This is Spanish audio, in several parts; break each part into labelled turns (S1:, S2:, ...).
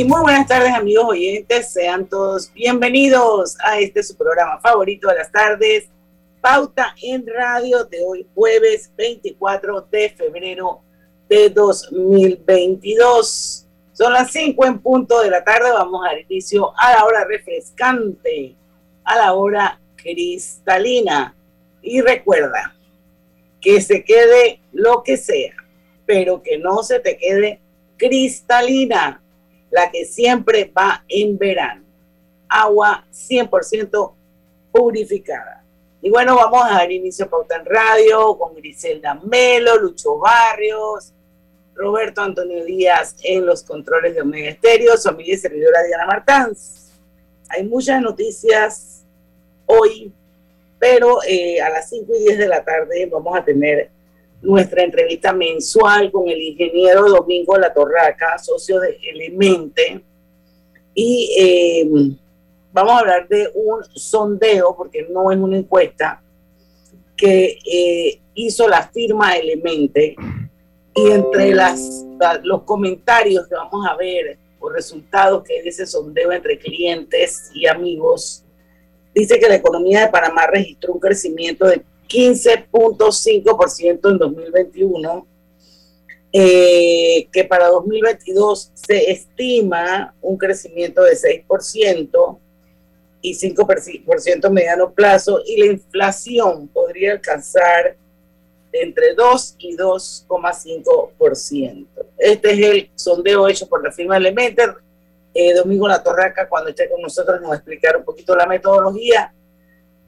S1: Y muy buenas tardes amigos oyentes, sean todos bienvenidos a este su programa favorito de las tardes, Pauta en Radio de hoy jueves 24 de febrero de 2022. Son las 5 en punto de la tarde, vamos a dar inicio a la hora refrescante, a la hora cristalina. Y recuerda que se quede lo que sea, pero que no se te quede cristalina la que siempre va en verano. Agua 100% purificada. Y bueno, vamos a dar inicio a Pauta en Radio con Griselda Melo, Lucho Barrios, Roberto Antonio Díaz en los controles de Omega Estéreo, su amiga y servidora Diana Martans. Hay muchas noticias hoy, pero eh, a las 5 y 10 de la tarde vamos a tener nuestra entrevista mensual con el ingeniero Domingo La Torraca, socio de Elemente. Y eh, vamos a hablar de un sondeo, porque no es una encuesta, que eh, hizo la firma Elemente. Y entre las, los comentarios que vamos a ver o resultados que es ese sondeo entre clientes y amigos, dice que la economía de Panamá registró un crecimiento de 15.5% en 2021, eh, que para 2022 se estima un crecimiento de 6% y 5% mediano plazo, y la inflación podría alcanzar entre 2 y 2,5%. Este es el sondeo hecho por la firma Elementer. Eh, Domingo La Torraca, cuando esté con nosotros, nos va a explicar un poquito la metodología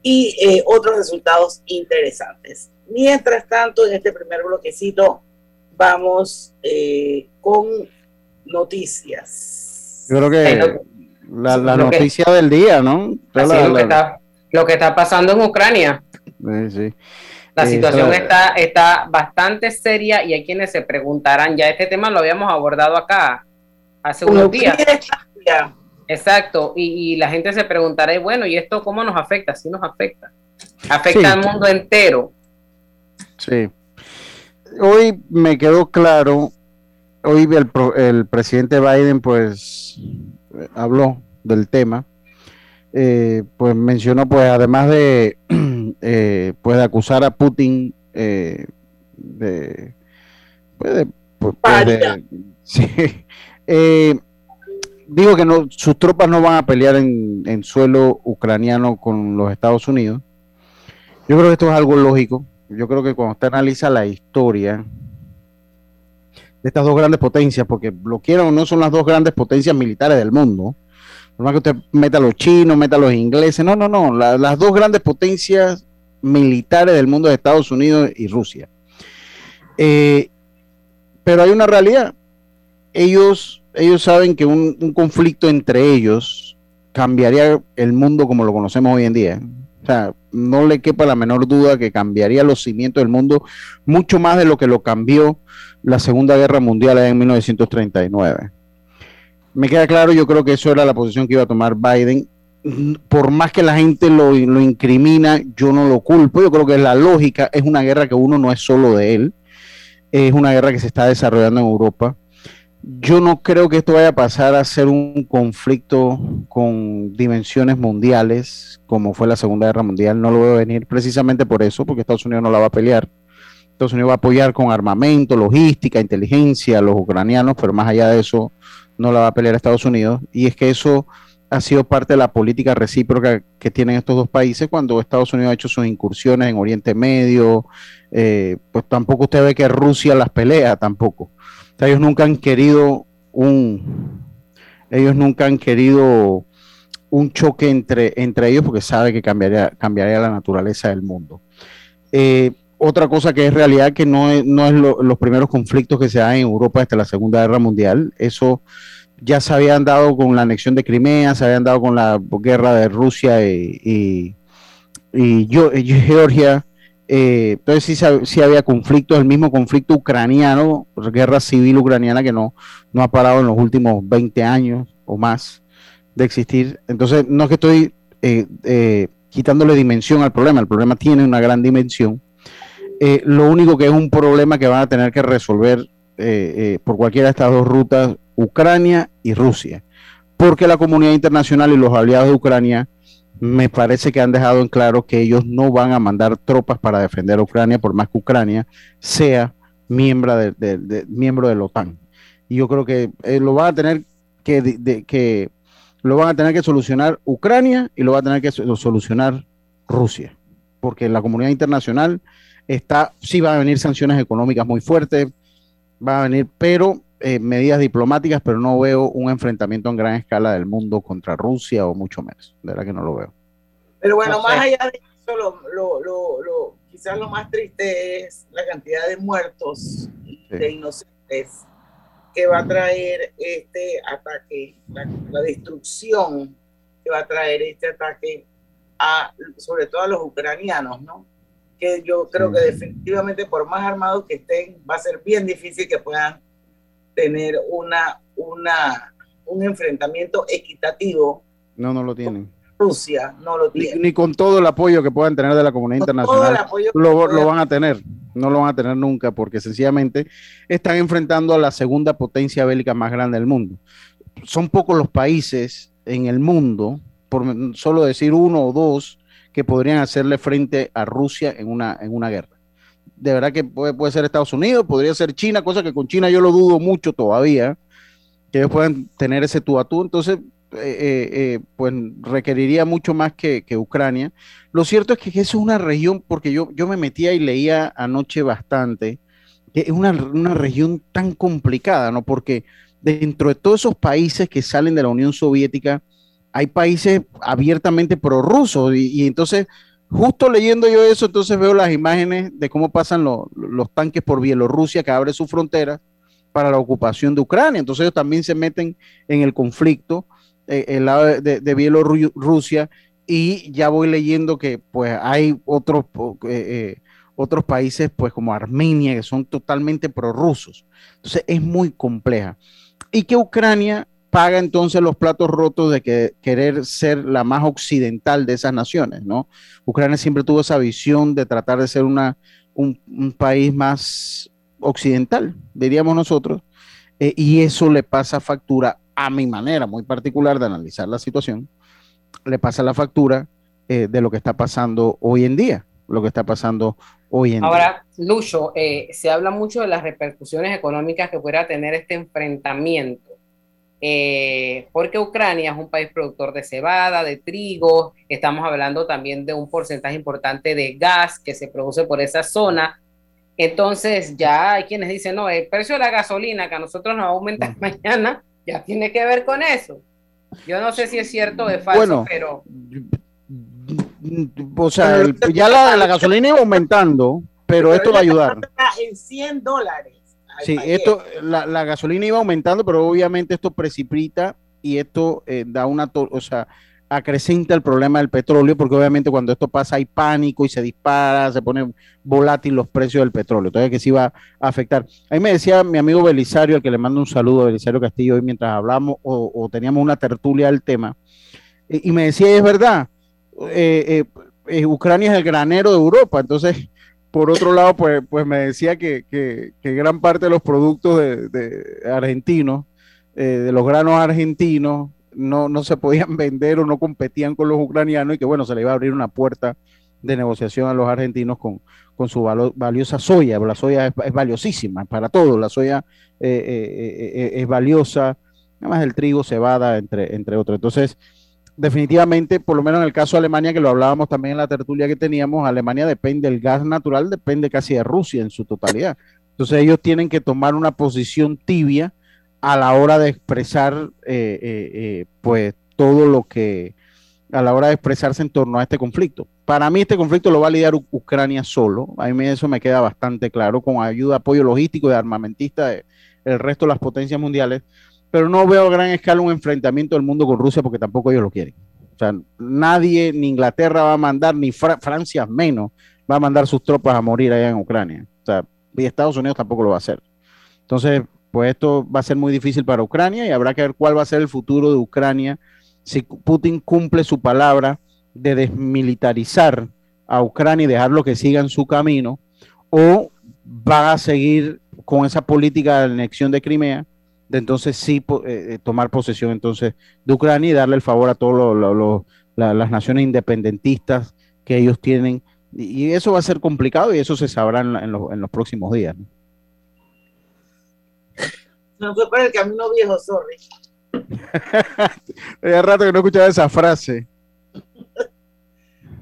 S1: y eh, otros resultados interesantes. Mientras tanto, en este primer bloquecito vamos eh, con noticias.
S2: Yo creo que la, noticia del día, ¿no?
S3: lo, que está, lo, que está, pasando en Ucrania.
S2: Sí,
S3: La situación está, está bastante seria y hay quienes se preguntarán, ya este tema lo habíamos abordado acá hace unos días. Exacto, y, la gente se preguntará, bueno, ¿y esto cómo nos afecta? Sí nos afecta. Afecta al mundo entero.
S2: Sí. Hoy me quedó claro, hoy el, el presidente Biden pues habló del tema, eh, pues mencionó pues además de, eh, pues, acusar a Putin eh, de, pues, de, pues, de, sí, digo que no, sus tropas no van a pelear en, suelo ucraniano con los Estados Unidos. Yo creo que esto es algo lógico. Yo creo que cuando usted analiza la historia de estas dos grandes potencias, porque lo quieran o no son las dos grandes potencias militares del mundo. No que usted meta a los chinos, meta a los ingleses. No, no, no. las dos grandes potencias militares del mundo de Estados Unidos y Rusia. Eh, pero hay una realidad. Ellos ellos saben que un, conflicto entre ellos cambiaría el mundo como lo conocemos hoy en día. O sea, no le quepa la menor duda que cambiaría los cimientos del mundo mucho más de lo que lo cambió la Segunda Guerra Mundial en 1939. Me queda claro, yo creo que eso era la posición que iba a tomar Biden. Por más que la gente lo, lo incrimina, yo no lo culpo. Yo creo que la lógica es una guerra que uno no es solo de él. Es una guerra que se está desarrollando en Europa yo no creo que esto vaya a pasar a ser un conflicto con dimensiones mundiales, como fue la Segunda Guerra Mundial. No lo veo venir precisamente por eso, porque Estados Unidos no la va a pelear. Estados Unidos va a apoyar con armamento, logística, inteligencia a los ucranianos, pero más allá de eso, no la va a pelear Estados Unidos. Y es que eso ha sido parte de la política recíproca que tienen estos dos países cuando Estados Unidos ha hecho sus incursiones en Oriente Medio, eh, pues tampoco usted ve que Rusia las pelea tampoco. Ellos nunca han querido un, ellos nunca han querido un choque entre, entre ellos porque sabe que cambiaría, cambiaría la naturaleza del mundo. Eh, otra cosa que es realidad que no es, no es los primeros conflictos que se dan en Europa desde la Segunda Guerra Mundial. Eso ya se habían dado con la anexión de Crimea, se habían dado con la guerra de Rusia y, y, Georgia. Eh, entonces sí, había conflictos, el mismo conflicto ucraniano, guerra civil ucraniana que no, no ha parado en los últimos 20 años o más de existir. Entonces no es que estoy eh, eh, quitándole dimensión al problema, el problema tiene una gran dimensión. lo único que es un problema que van a tener que resolver por cualquiera de estas dos rutas Ucrania y Rusia, porque la comunidad internacional y los aliados de Ucrania me parece que han dejado en claro que ellos no van a mandar tropas para defender a Ucrania, por más que Ucrania sea miembro de, miembro de la OTAN. Y yo creo que eh, lo van a tener que, lo van a tener que solucionar Ucrania y lo va a tener que solucionar Rusia, porque la comunidad internacional está, sí van a venir sanciones económicas muy fuertes, va a venir, pero eh, medidas diplomáticas, pero no veo un enfrentamiento en gran escala del mundo contra Rusia o mucho menos. De verdad que no lo veo.
S1: Pero bueno, más allá de eso, lo, lo, lo, quizás lo más triste es la cantidad de muertos de inocentes que va a traer este ataque, la, la, destrucción que va a traer este ataque a, sobre todo a los ucranianos, ¿no? Que yo creo que definitivamente por más armados que estén, va a ser bien difícil que puedan tener una, una, un enfrentamiento equitativo.
S2: No, no lo tienen.
S1: Rusia no lo tiene.
S2: Ni, con todo el apoyo que puedan tener de la comunidad internacional lo, lo, van a tener. No lo van a tener nunca porque sencillamente están enfrentando a la segunda potencia bélica más grande del mundo. Son pocos los países en el mundo, por solo decir uno o dos, que podrían hacerle frente a Rusia en una, en una guerra de verdad que puede, puede ser Estados Unidos, podría ser China, cosa que con China yo lo dudo mucho todavía, que ellos puedan tener ese tú a tú. Entonces, eh, eh, eh, pues requeriría mucho más que, Ucrania. Lo cierto es que eso es una región, porque yo, yo me metía y leía anoche bastante, que es una, región tan complicada, ¿no? Porque dentro de todos esos países que salen de la Unión Soviética, hay países abiertamente prorrusos y, y entonces Justo leyendo yo eso, entonces veo las imágenes de cómo pasan los tanques por Bielorrusia, que abre su frontera para la ocupación de Ucrania. Entonces ellos también se meten en el conflicto eh, el lado de, Bielorrusia y ya voy leyendo que pues hay otros, eh, eh, otros países pues como Armenia que son totalmente prorrusos. Entonces es muy compleja. Y que Ucrania paga entonces los platos rotos de que, querer ser la más occidental de esas naciones, ¿no? Ucrania siempre tuvo esa visión de tratar de ser una, un, país más occidental, diríamos nosotros, eh, y eso le pasa factura a mi manera muy particular de analizar la situación, le pasa la factura eh, de lo que está pasando hoy en día, lo que está pasando hoy en
S3: día. Ahora, Lucho, eh, se habla mucho de las repercusiones económicas que pueda tener este enfrentamiento eh, porque Ucrania es un país productor de cebada, de trigo, estamos hablando también de un porcentaje importante de gas que se produce por esa zona. Entonces ya hay quienes dicen, no, el precio de la gasolina que a nosotros nos va a aumentar mañana ya tiene que ver con eso. Yo no sé si es cierto o es falso, pero...
S2: O sea, ya la, la gasolina iba aumentando, pero esto va a ayudar.
S1: En 100 dólares.
S2: Sí, esto, la, la, gasolina iba aumentando, pero obviamente esto precipita y esto eh, da una, o sea, acrecenta el problema del petróleo, porque obviamente cuando esto pasa hay pánico y se dispara, se pone volátil los precios del petróleo, entonces que sí va a afectar. Ahí me decía mi amigo Belisario, al que le mando un saludo a Belisario Castillo hoy mientras hablamos o, teníamos una tertulia del tema, y, me decía, es verdad, eh, eh, Ucrania es el granero de Europa, entonces por otro lado, pues, pues me decía que, gran parte de los productos de, argentinos, eh, de los granos argentinos, no, no se podían vender o no competían con los ucranianos y que bueno, se le iba a abrir una puerta de negociación a los argentinos con, con su valiosa soya. La soya es, valiosísima para todos, la soya eh, eh, es valiosa, además el trigo, cebada, entre, entre otros. Entonces, definitivamente, por lo menos en el caso de Alemania, que lo hablábamos también en la tertulia que teníamos, Alemania depende, el gas natural depende casi de Rusia en su totalidad. Entonces ellos tienen que tomar una posición tibia a la hora de expresar, eh, eh, eh, pues, todo lo que, a la hora de expresarse en torno a este conflicto. Para mí este conflicto lo va a lidiar Ucrania solo, a mí eso me queda bastante claro, con ayuda, apoyo logístico y armamentista del resto de las potencias mundiales, pero no veo a gran escala un enfrentamiento del mundo con Rusia porque tampoco ellos lo quieren. O sea, nadie, ni Inglaterra va a mandar, ni Francia menos, va a mandar sus tropas a morir allá en Ucrania. O sea, y Estados Unidos tampoco lo va a hacer. Entonces, pues esto va a ser muy difícil para Ucrania y habrá que ver cuál va a ser el futuro de Ucrania si Putin cumple su palabra de desmilitarizar a Ucrania y dejarlo que siga en su camino, o va a seguir con esa política de anexión de Crimea, de entonces sí eh, eh, tomar posesión entonces de Ucrania y darle el favor a todas las naciones independentistas que ellos tienen. Y, eso va a ser complicado y eso se sabrá en, los próximos días.
S1: ¿no? fue por el camino viejo, sorry.
S2: Hace rato que no escuchaba esa frase.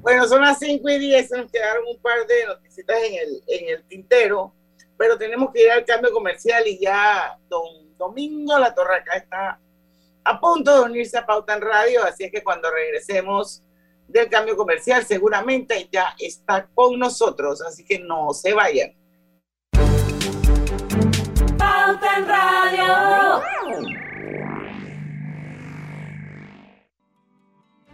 S1: Bueno, son las 5 y 10, nos quedaron un par de noticias en el, en el tintero, pero tenemos que ir al cambio comercial y ya don Domingo La Torraca está a punto de unirse a Pauta en Radio, así es que cuando regresemos del cambio comercial seguramente ya está con nosotros, así que no se vayan.
S4: Pauta en Radio.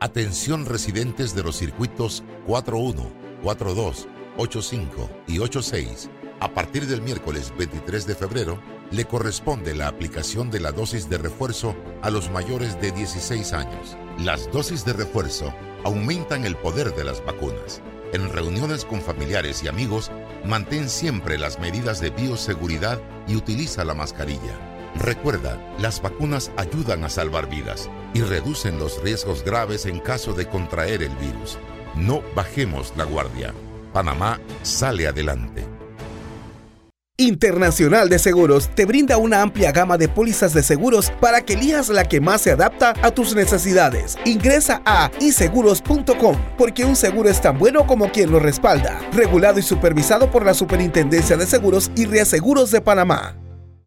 S5: Atención residentes de los circuitos 41, 42, 85 y 86. A partir del miércoles 23 de febrero, le corresponde la aplicación de la dosis de refuerzo a los mayores de 16 años. Las dosis de refuerzo aumentan el poder de las vacunas. En reuniones con familiares y amigos, mantén siempre las medidas de bioseguridad y utiliza la mascarilla. Recuerda, las vacunas ayudan a salvar vidas y reducen los riesgos graves en caso de contraer el virus. No bajemos la guardia. Panamá sale adelante.
S6: Internacional de Seguros te brinda una amplia gama de pólizas de seguros para que elijas la que más se adapta a tus necesidades. Ingresa a iseguros.com porque un seguro es tan bueno como quien lo respalda. Regulado y supervisado por la Superintendencia de Seguros y Reaseguros de Panamá.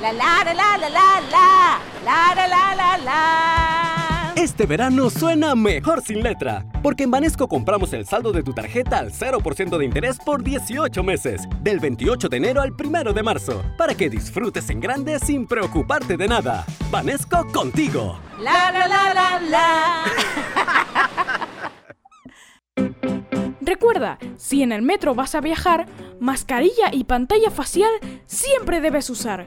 S7: La la la la la la la la la la la
S8: Este verano suena mejor sin letra, porque en Banesco compramos el saldo de tu tarjeta al 0% de interés por 18 meses, del 28 de enero al 1 de marzo, para que disfrutes en grande sin preocuparte de nada. Banesco contigo.
S7: La la la la la.
S9: Recuerda, si en el metro vas a viajar, mascarilla y pantalla facial siempre debes usar.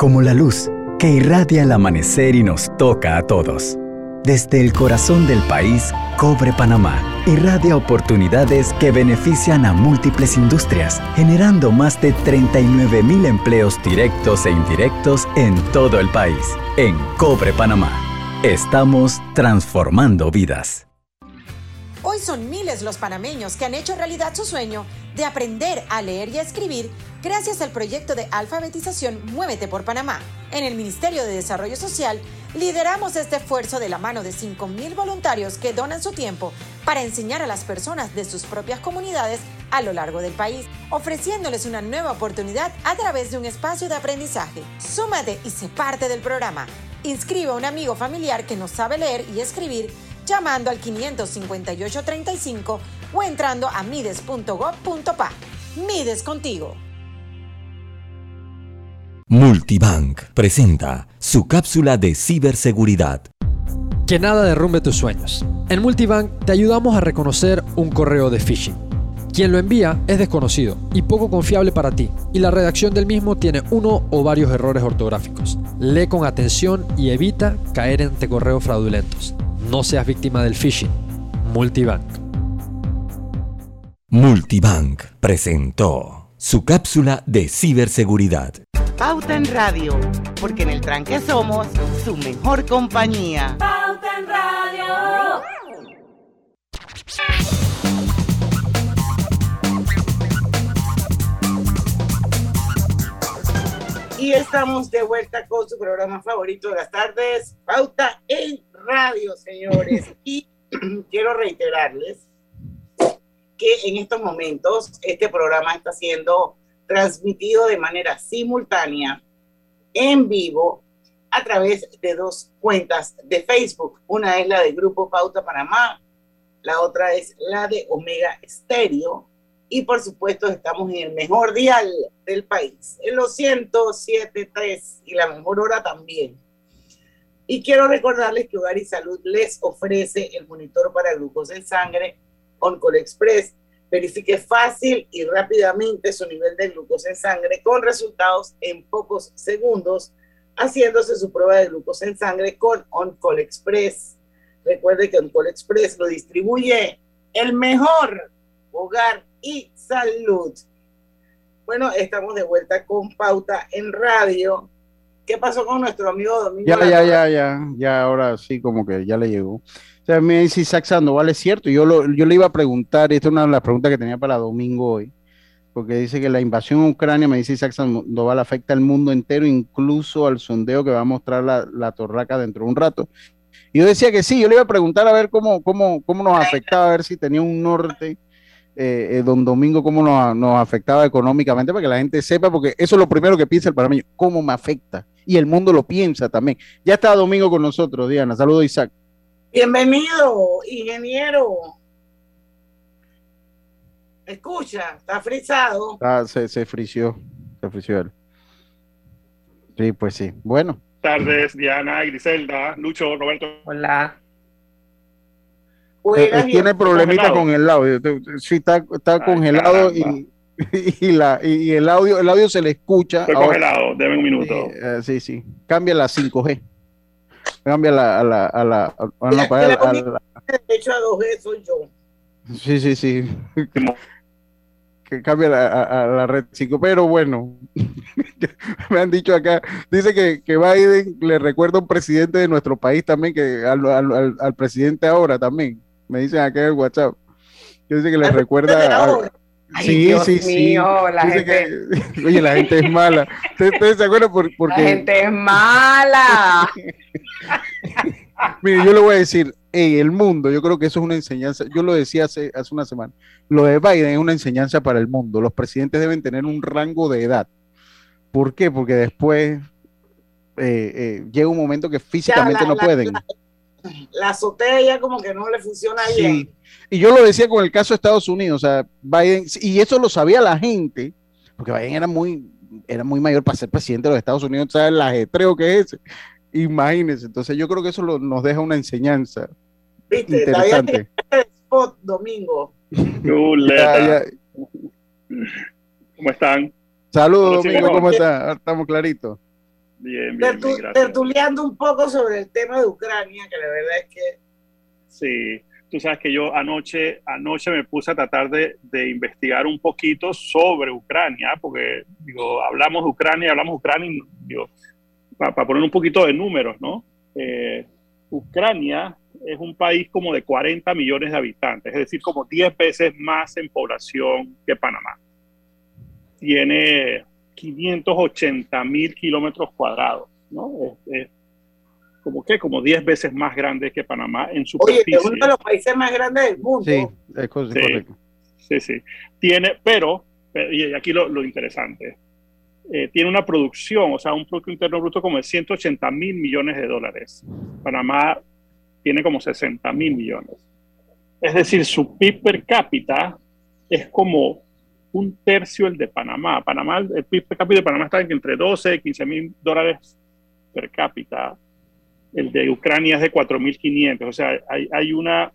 S10: como la luz que irradia el amanecer y nos toca a todos. Desde el corazón del país, Cobre Panamá irradia oportunidades que benefician a múltiples industrias, generando más de 39 mil empleos directos e indirectos en todo el país. En Cobre Panamá, estamos transformando vidas.
S11: Hoy son miles los panameños que han hecho realidad su sueño de aprender a leer y a escribir gracias al proyecto de alfabetización Muévete por Panamá. En el Ministerio de Desarrollo Social lideramos este esfuerzo de la mano de 5.000 voluntarios que donan su tiempo para enseñar a las personas de sus propias comunidades a lo largo del país, ofreciéndoles una nueva oportunidad a través de un espacio de aprendizaje. Súmate y sé parte del programa. Inscribe a un amigo familiar que no sabe leer y escribir llamando al 55835 o entrando a mides.gov.pa. Mides contigo.
S12: Multibank presenta su cápsula de ciberseguridad.
S13: Que nada derrumbe tus sueños. En Multibank te ayudamos a reconocer un correo de phishing. Quien lo envía es desconocido y poco confiable para ti, y la redacción del mismo tiene uno o varios errores ortográficos. Lee con atención y evita caer ante correos fraudulentos. No seas víctima del phishing. Multibank.
S12: Multibank presentó su cápsula de ciberseguridad.
S14: Pauta en Radio, porque en el tranque somos su mejor compañía.
S15: Pauta en Radio.
S1: Y estamos de vuelta con su programa favorito de las tardes, Pauta en Radio, señores. y quiero reiterarles que en estos momentos este programa está siendo transmitido de manera simultánea, en vivo, a través de dos cuentas de Facebook. Una es la del Grupo Pauta Panamá, la otra es la de Omega Stereo y por supuesto estamos en el mejor dial del país, en los 107.3 y la mejor hora también. Y quiero recordarles que Hogar y Salud les ofrece el monitor para glucosa en sangre OnCall Express. Verifique fácil y rápidamente su nivel de glucosa en sangre con resultados en pocos segundos, haciéndose su prueba de glucosa en sangre con OnCall Express. Recuerde que OnCall Express lo distribuye el mejor hogar y salud. Bueno, estamos de vuelta con Pauta en Radio. ¿Qué pasó con nuestro amigo Domingo?
S2: Ya, ya, ya, ya, ya, ahora sí, como que ya le llegó. O sea, me dice Isaac Sandoval, es cierto, yo, lo, yo le iba a preguntar, y esta es una de las preguntas que tenía para Domingo hoy, porque dice que la invasión a Ucrania, me dice Isaac Sandoval, afecta al mundo entero, incluso al sondeo que va a mostrar la, la torraca dentro de un rato. Y yo decía que sí, yo le iba a preguntar a ver cómo, cómo, cómo nos afectaba, a ver si tenía un norte eh, eh, don Domingo, cómo nos, nos, afectaba económicamente, para que la gente sepa, porque eso es lo primero que piensa el panameño, cómo me afecta. Y el mundo lo piensa también. Ya está Domingo con nosotros, Diana. Saludos, Isaac.
S1: Bienvenido, ingeniero. Escucha, está frisado.
S2: Ah, se, se frició, se frició él. Sí, pues sí. Bueno.
S16: Tardes, Diana, Griselda, Lucho, Roberto.
S3: Hola.
S2: Eh, eh, tiene problemita con el audio. Sí, está, está congelado y, y, la, y el audio el audio se le escucha.
S16: Está congelado, deme un minuto.
S2: Eh, sí, sí. Cambia la 5G. Cambia la, a la, a la, a, a la, a la,
S1: De hecho, a 2G soy yo.
S2: Sí, sí, sí. que cambia la, a, la red 5, pero bueno, me han dicho acá, dice que, que, Biden le recuerda a un presidente de nuestro país también, que al, al, al presidente ahora también, me dicen acá en el WhatsApp, que dice que le recuerda a,
S3: Ay, sí, Dios sí, mío, sí. La gente...
S2: Que, oye, la gente es mala. ¿Ustedes se acuerdan? Por, porque...
S3: La gente es mala.
S2: Mire, yo le voy a decir, en el mundo, yo creo que eso es una enseñanza, yo lo decía hace, hace una semana, lo de Biden es una enseñanza para el mundo. Los presidentes deben tener un rango de edad. ¿Por qué? Porque después eh, eh, llega un momento que físicamente la, no
S1: la,
S2: pueden.
S1: La, la, azotea ya como que no le funciona
S2: sí.
S1: bien.
S2: Y yo lo decía con el caso de Estados Unidos, o sea, Biden, y eso lo sabía la gente, porque Biden era muy, era muy mayor para ser presidente de los Estados Unidos, ¿sabes el ajetreo que es ese? Imagínense, entonces yo creo que eso lo, nos deja una enseñanza
S1: ¿Viste?
S2: interesante.
S1: Spot, domingo.
S16: Ya, ya. ¿Cómo están?
S2: Saludos, Domingo, ¿cómo están? Estamos claritos.
S16: Bien, bien, bien
S1: tertuleando un poco sobre el tema de Ucrania, que la verdad es que...
S16: Sí, tú sabes que yo anoche, anoche me puse a tratar de, de investigar un poquito sobre Ucrania, porque digo, hablamos de Ucrania, hablamos de Ucrania, y, digo, para, para poner un poquito de números, ¿no? Eh, Ucrania es un país como de 40 millones de habitantes, es decir, como 10 veces más en población que Panamá. Tiene 580 mil kilómetros cuadrados, ¿no? Es, como que como 10 veces más grande que Panamá en superficie.
S1: Oye, es uno de los países más grandes del mundo.
S2: Sí, es correcto.
S16: Sí, sí. Tiene, pero, y aquí lo, lo interesante, eh, tiene una producción, o sea, un Producto Interno Bruto como de 180 mil millones de dólares. Panamá tiene como 60 mil millones. Es decir, su PIB per cápita es como un tercio el de Panamá. Panamá, el PIB per cápita de Panamá está entre 12 y 15 mil dólares per cápita. El de Ucrania es de 4.500. O sea, hay, hay, una...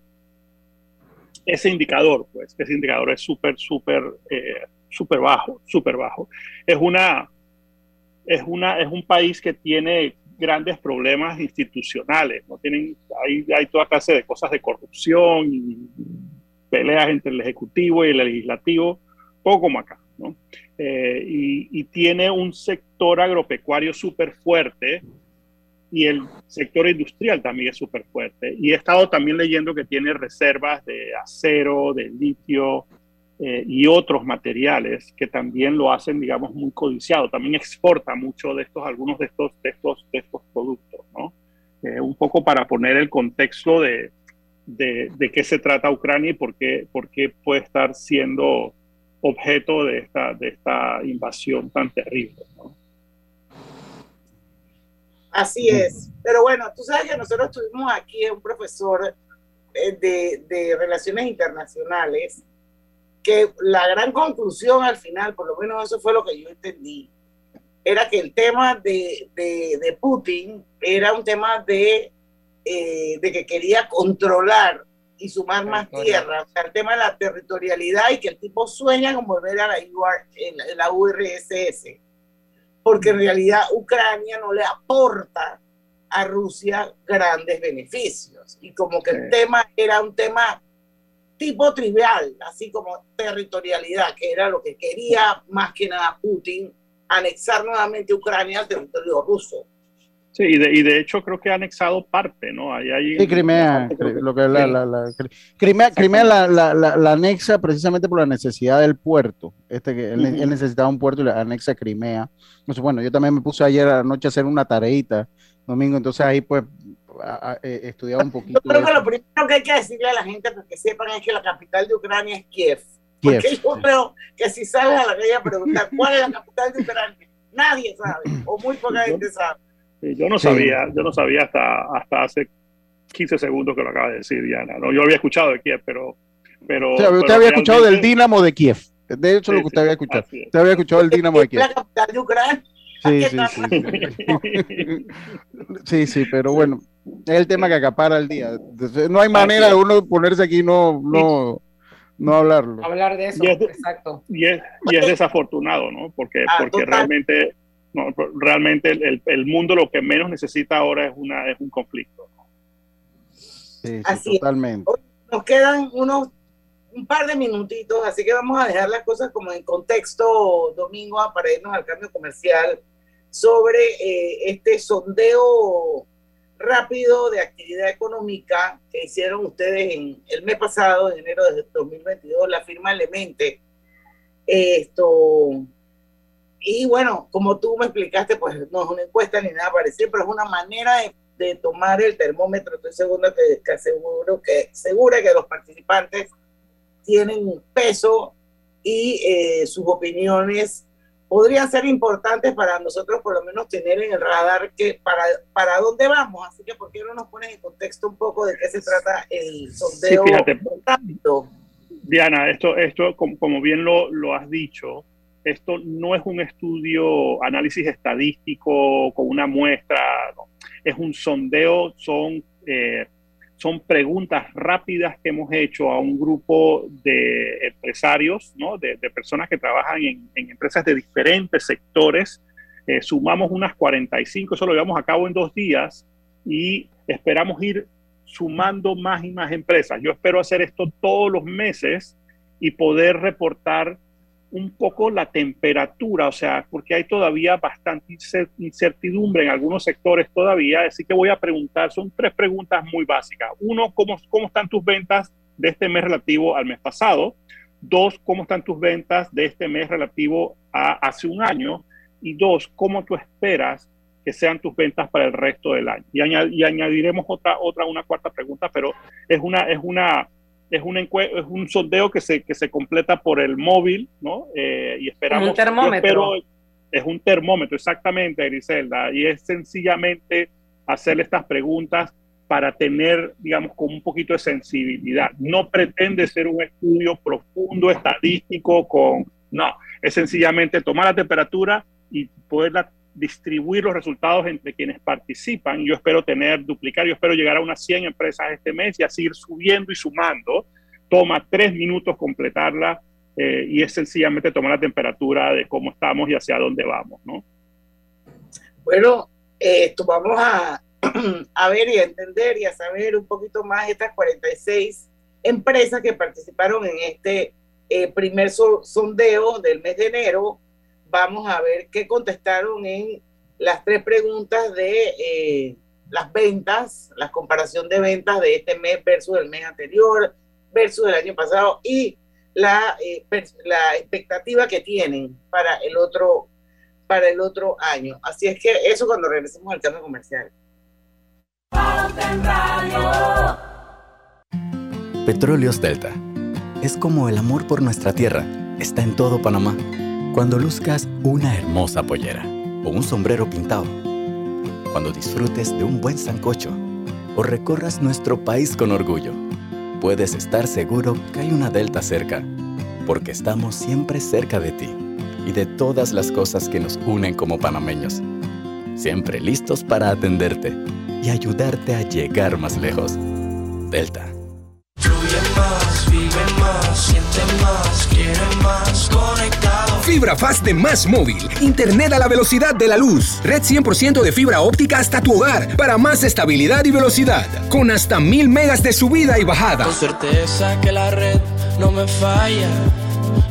S16: Ese indicador, pues, ese indicador es súper, súper, eh, súper bajo, súper bajo. Es una... Es, una, es un país que tiene grandes problemas institucionales, ¿no? Tienen, hay, hay toda clase de cosas de corrupción y peleas entre el Ejecutivo y el Legislativo, poco como acá, ¿no? Eh, y, y, tiene un sector agropecuario súper fuerte y el sector industrial también es súper fuerte. Y he estado también leyendo que tiene reservas de acero, de litio, eh, y otros materiales que también lo hacen, digamos, muy codiciado. También exporta mucho de estos, algunos de estos, de estos, de estos productos, ¿no? Eh, un poco para poner el contexto de, de, de, qué se trata Ucrania y por qué, por qué puede estar siendo objeto de esta, de esta invasión tan terrible, ¿no?
S1: Así es. Pero bueno, tú sabes que nosotros tuvimos aquí un profesor eh, de, de relaciones internacionales que la gran conclusión al final, por lo menos eso fue lo que yo entendí, era que el tema de, de, Putin era un tema de, eh, de que quería controlar y sumar más tierra, o sea, el tema de la territorialidad y que el tipo sueña con volver a la, UR, la URSS, porque en realidad Ucrania no le aporta a Rusia grandes beneficios. Y como que el tema era un tema tipo trivial, así como territorialidad, que era lo que quería más que nada Putin, anexar nuevamente Ucrania al territorio ruso.
S16: Sí, y de, y de hecho creo que ha anexado parte, ¿no? Ahí hay
S2: sí, Crimea, lo que la, la, la, Crimea, Crimea la, la, anexa precisamente por la necesidad del puerto. Este que él, él, necesitaba un puerto y le anexa Crimea. Entonces, bueno, yo también me puse ayer a la noche a hacer una tareita, domingo, entonces ahí pues eh, estudiado un poquito.
S1: Yo creo que lo primero que hay que decirle a la gente para que sepan es que la capital de Ucrania es Kiev. Porque yo creo que si sales a la calle a preguntar cuál es la capital de Ucrania, nadie sabe, o muy poca gente sabe.
S16: Yo no sabía, yo no sabía hasta, hasta hace 15 segundos que lo acaba de decir Diana. ¿no? Yo había escuchado de Kiev, pero. pero,
S2: usted había escuchado del Dinamo de Kiev. De hecho, lo que usted había escuchado. Usted había escuchado el Dinamo de Kiev.
S1: La capital de Ucrania.
S2: Sí, sí, sí. sí, sí, pero bueno, es el tema que acapara el día. No hay manera de uno ponerse aquí y no, no, no hablarlo.
S3: Hablar de eso, y es, exacto.
S16: Y es, y es desafortunado, ¿no? Porque, ah, porque realmente, no, realmente el, el, mundo lo que menos necesita ahora es, una, es un conflicto.
S2: Sí, así totalmente.
S1: Nos quedan unos un par de minutitos, así que vamos a dejar las cosas como en contexto domingo para irnos al cambio comercial sobre eh, este sondeo rápido de actividad económica que hicieron ustedes en el mes pasado, en enero de 2022, la firma Elemente. Esto, y bueno, como tú me explicaste, pues no es una encuesta ni nada parecido, pero es una manera de, tomar el termómetro. Estoy seguro que, que aseguro que segura que los participantes tienen peso y eh, sus opiniones podrían ser importantes para nosotros por lo menos tener en el radar que para, para dónde vamos. Así que, ¿por qué no nos pones en contexto un poco de qué se trata el sondeo? Sí, fíjate,
S16: Diana, esto, esto como, como bien lo, lo, has dicho, esto no es un estudio, análisis estadístico con una muestra, no. es un sondeo, son eh, son preguntas rápidas que hemos hecho a un grupo de empresarios, ¿no? de, personas que trabajan en, empresas de diferentes sectores. Eh, sumamos unas 45, eso lo llevamos a cabo en dos días y esperamos ir sumando más y más empresas. Yo espero hacer esto todos los meses y poder reportar un poco la temperatura, o sea, porque hay todavía bastante incertidumbre en algunos sectores todavía, así que voy a preguntar, son tres preguntas muy básicas. Uno, ¿cómo, cómo están tus ventas de este mes relativo al mes pasado? Dos, ¿cómo están tus ventas de este mes relativo a hace un año? Y dos, ¿cómo tú esperas que sean tus ventas para el resto del año? Y, añadiremos otra, otra, una cuarta pregunta, pero es una, es una, es un, es un sondeo que se, que se completa por el móvil, ¿no? Eh, y esperamos...
S3: Un termómetro.
S16: es un termómetro, exactamente, Griselda, y es sencillamente hacerle estas preguntas para tener, digamos, como un poquito de sensibilidad. No pretende ser un estudio profundo, estadístico, con... No, es sencillamente tomar la temperatura y poderla distribuir los resultados entre quienes participan. Yo espero tener, duplicar, yo espero llegar a unas 100 empresas este mes y así ir subiendo y sumando. Toma tres minutos completarla eh, y es sencillamente tomar la temperatura de cómo estamos y hacia dónde vamos, ¿no?
S1: Bueno, esto vamos a, a ver y a entender y a saber un poquito más estas 46 empresas que participaron en este eh, primer sondeo del mes de enero vamos a ver qué contestaron en las tres preguntas de eh, las ventas, la comparación de ventas de este mes versus el mes anterior, versus el año pasado y la, eh, la expectativa que tienen para el otro para el otro año. Así es que eso cuando regresemos al cambio comercial.
S10: Petróleos Delta. Es como el amor por nuestra tierra. Está en todo Panamá cuando luzcas una hermosa pollera o un sombrero pintado. Cuando disfrutes de un buen sancocho o recorras nuestro país con orgullo. Puedes estar seguro que hay una Delta cerca, porque estamos siempre cerca de ti y de todas las cosas que nos unen como panameños. Siempre listos para atenderte y ayudarte a llegar más lejos. Delta.
S17: más, vive más, siente más, quiere más, Fibra Fast de Más Móvil. Internet a la velocidad de la luz. Red 100% de fibra óptica hasta tu hogar para más estabilidad y velocidad. Con hasta mil megas de subida y bajada.
S18: Con certeza que la red no me falla.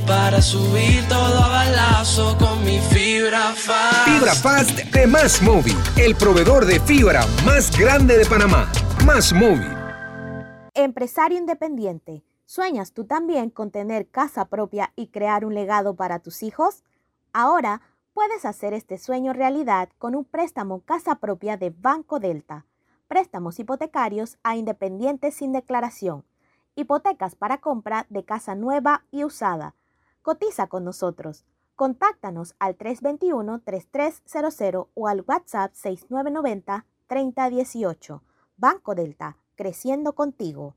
S18: Para subir todo a balazo con mi fibra fast.
S17: Fibra Fast de Más Móvil. El proveedor de fibra más grande de Panamá. Más Móvil.
S19: Empresario independiente ¿Sueñas tú también con tener casa propia y crear un legado para tus hijos? Ahora puedes hacer este sueño realidad con un préstamo casa propia de Banco Delta. Préstamos hipotecarios a independientes sin declaración. Hipotecas para compra de casa nueva y usada. Cotiza con nosotros. Contáctanos al 321-3300 o al WhatsApp 6990-3018. Banco Delta, creciendo contigo.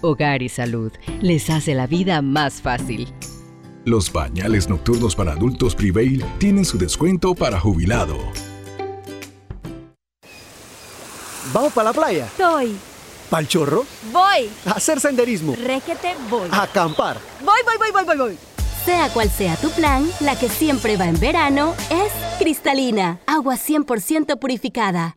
S20: Hogar y Salud les hace la vida más fácil.
S17: Los pañales nocturnos para adultos Prevail tienen su descuento para jubilado.
S21: ¿Vamos para la playa?
S22: Soy.
S21: ¿Pal chorro?
S22: Voy.
S21: A hacer senderismo.
S22: Régete, voy.
S21: A acampar.
S22: Voy, voy, voy, voy, voy, voy.
S23: Sea cual sea tu plan, la que siempre va en verano es cristalina, agua 100% purificada.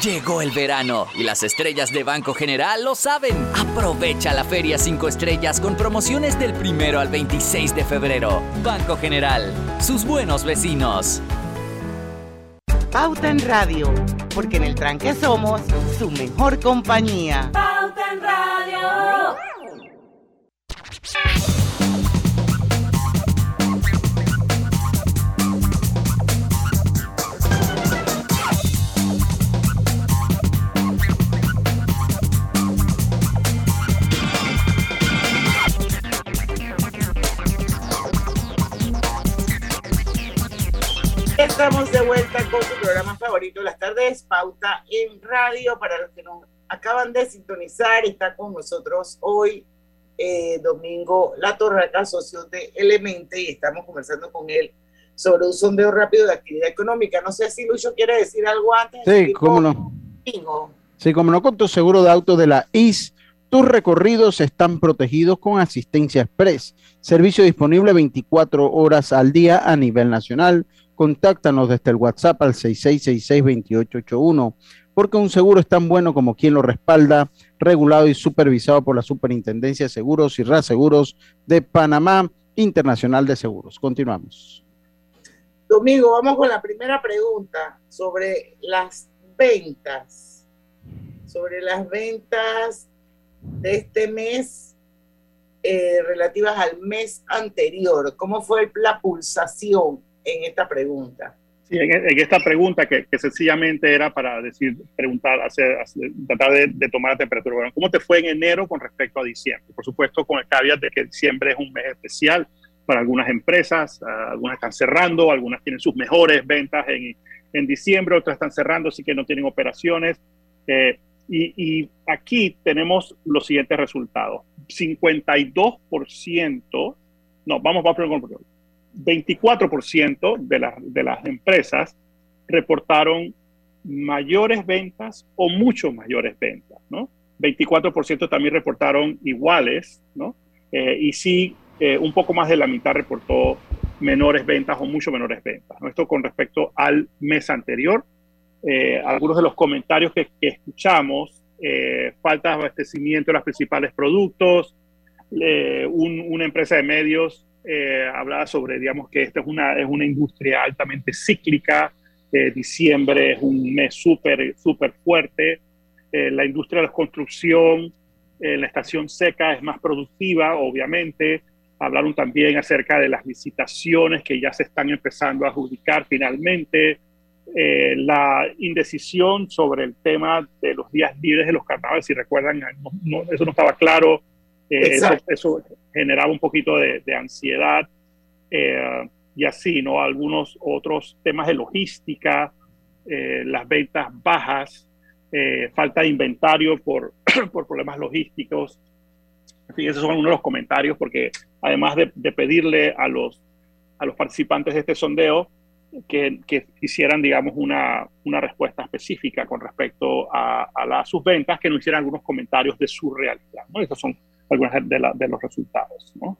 S24: Llegó el verano y las estrellas de Banco General lo saben. Aprovecha la Feria 5 Estrellas con promociones del primero al 26 de febrero. Banco General, sus buenos vecinos.
S14: Pauta en Radio, porque en el tranque somos su mejor compañía.
S15: Pauta en Radio.
S1: Estamos de vuelta con su programa favorito de las tardes, Pauta en Radio. Para los que nos acaban de sintonizar, está con nosotros hoy, eh, Domingo La Torraca, socio de Elemente, y estamos conversando con él sobre un sondeo rápido de actividad económica. No sé si Lucho quiere decir algo antes.
S2: Sí, cómo no. Sí, como no, con tu seguro de auto de la IS, tus recorridos están protegidos con asistencia express. Servicio disponible 24 horas al día a nivel nacional contáctanos desde el WhatsApp al 6666-2881, porque un seguro es tan bueno como quien lo respalda, regulado y supervisado por la Superintendencia de Seguros y Reaseguros de Panamá Internacional de Seguros. Continuamos.
S1: Domingo, vamos con la primera pregunta sobre las ventas, sobre las ventas de este mes eh, relativas al mes anterior. ¿Cómo fue la pulsación? En esta pregunta.
S16: Sí, en, esta pregunta que, sencillamente era para decir, preguntar, hacer, tratar de, tomar la temperatura. Bueno, ¿cómo te fue en enero con respecto a diciembre? Por supuesto, con el caveat de que diciembre es un mes especial para algunas empresas, ah, algunas están cerrando, algunas tienen sus mejores ventas en, en diciembre, otras están cerrando, así que no tienen operaciones. Eh, y, y, aquí tenemos los siguientes resultados. 52%, no, vamos, vamos a 24% de, de las empresas reportaron mayores ventas o mucho mayores ventas, ¿no? 24% también reportaron iguales, ¿no? Eh, y sí, eh, un poco más de la mitad reportó menores ventas o mucho menores ventas. Esto con respecto al mes anterior. Eh, algunos de los comentarios que, escuchamos, falta de abastecimiento de los principales productos, una empresa de medios eh, hablaba sobre, digamos, que esta es una, es una industria altamente cíclica. Eh, diciembre es un mes súper, súper fuerte. Eh, la industria de la construcción, la estación seca es más productiva, obviamente. Hablaron también acerca de las licitaciones que ya se están empezando a adjudicar finalmente. la indecisión sobre el tema de los días libres de los carnavales, si recuerdan, eso no estaba claro eh, eso, generaba un poquito de, ansiedad eh, y así, ¿no? Algunos otros temas de logística, eh, las ventas bajas, falta de inventario por, por problemas logísticos. En fin, esos son algunos de los comentarios porque además de, pedirle a los, a los participantes de este sondeo que, que hicieran, digamos, una, una, respuesta específica con respecto a, a las, sus ventas, que nos hicieran algunos comentarios de su realidad. ¿no? Esos son algunos de, los resultados. ¿no?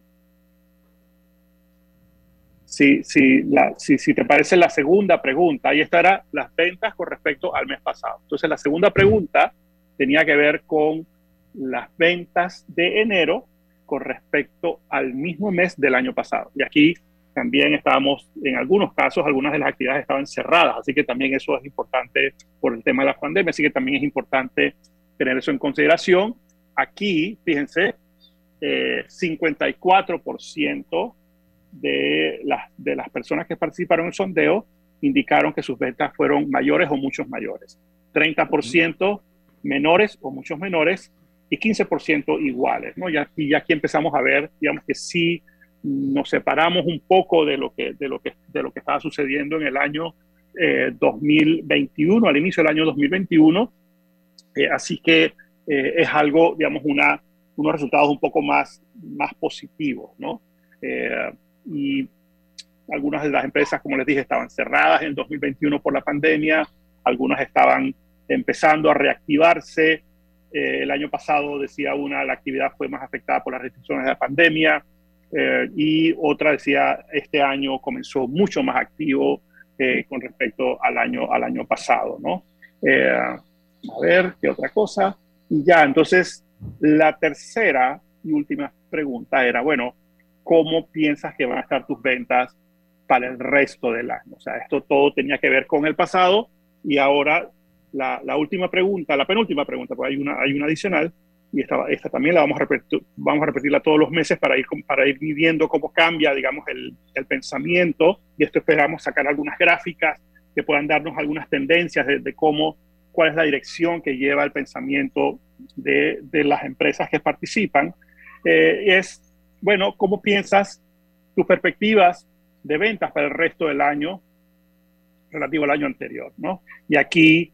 S16: Si, si, si, te parece la segunda pregunta, ahí estará las ventas con respecto al mes pasado. Entonces, la segunda pregunta tenía que ver con las ventas de enero con respecto al mismo mes del año pasado. Y aquí también estábamos, en algunos casos, algunas de las actividades estaban cerradas, así que también eso es importante por el tema de la pandemia, así que también es importante tener eso en consideración. Aquí, fíjense, 54% eh, de las, de las personas que participaron en el sondeo indicaron que sus ventas fueron mayores o muchos mayores. 30% menores o muchos menores y 15% iguales. ¿no? Ya, y aquí empezamos a ver, digamos que sí nos separamos un poco de lo que, de lo que, de lo que estaba sucediendo en el año 2021, eh, al inicio del año 2021. Eh, así que es algo, digamos, una, unos resultados un poco más, más positivos, ¿no? Eh, y algunas de las empresas, como les dije, estaban cerradas en 2021 por la pandemia, algunas estaban empezando a reactivarse. Eh, el año pasado, decía una, la actividad fue más afectada por las restricciones de la pandemia eh, y otra decía, este año comenzó mucho más activo con respecto al año, al año pasado, ¿no? Eh, a ver, ¿qué otra cosa? Y ya, entonces, la tercera y última pregunta era, bueno, ¿cómo piensas que van a estar tus ventas para el resto del año? O sea, esto todo tenía que ver con el pasado y ahora la, última pregunta, la penúltima pregunta, porque hay una, hay una adicional, y esta, esta también la vamos a, repetir, vamos a repetirla todos los meses para ir, para ir cómo cambia, digamos, el, el pensamiento, y esto esperamos sacar algunas gráficas que puedan darnos algunas tendencias de, de cómo cuál es la dirección que lleva el pensamiento de, de las empresas que participan. Eh, es, bueno, ¿cómo piensas tus perspectivas de ventas para el resto del año relativo al año anterior? ¿no? Y aquí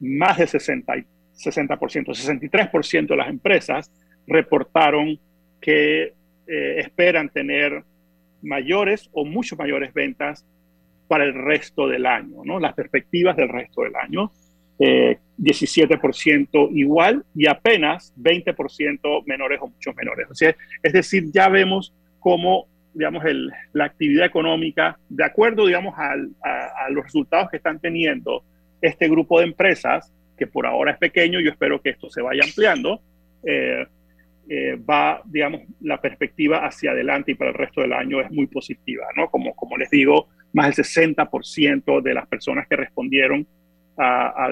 S16: más del 60, 60%, 63% de las empresas reportaron que eh, esperan tener mayores o mucho mayores ventas para el resto del año, ¿no? Las perspectivas del resto del año. 17% eh, igual y apenas 20% menores o muchos menores. O sea, es decir, ya vemos cómo digamos, la actividad económica, de acuerdo, digamos, a, a, los resultados que están teniendo este grupo de empresas, que por ahora es pequeño, yo espero que esto se vaya ampliando, eh, eh, va, digamos, la perspectiva hacia adelante y para el resto del año es muy positiva, ¿no? Como, como les digo, más del 60% de las personas que respondieron a,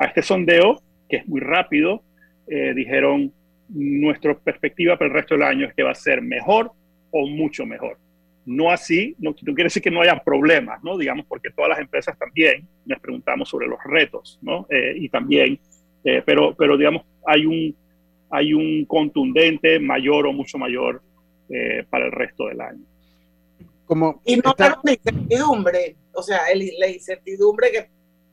S16: este sondeo, que es muy rápido, eh, dijeron, nuestra perspectiva para el resto del año es que va a ser mejor o mucho mejor. No así, no, quiere decir que no haya problemas, ¿no? Digamos, porque todas las empresas también les preguntamos sobre los retos, ¿no? Eh, y también, eh, pero, pero digamos, hay un, hay un contundente mayor o mucho mayor para el resto del año.
S1: Como y no está... la incertidumbre, o sea, la incertidumbre que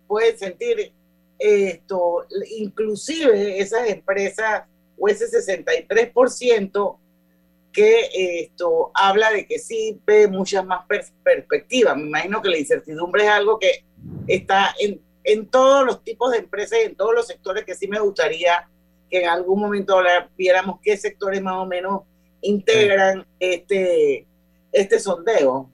S1: puede sentir esto, inclusive esas empresas o ese 63% que esto habla de que sí ve muchas más perspectivas. Me imagino que la incertidumbre es algo que está en, en todos los tipos de empresas y en todos los sectores que sí me gustaría que en algún momento viéramos qué sectores más o menos integran este, este sondeo.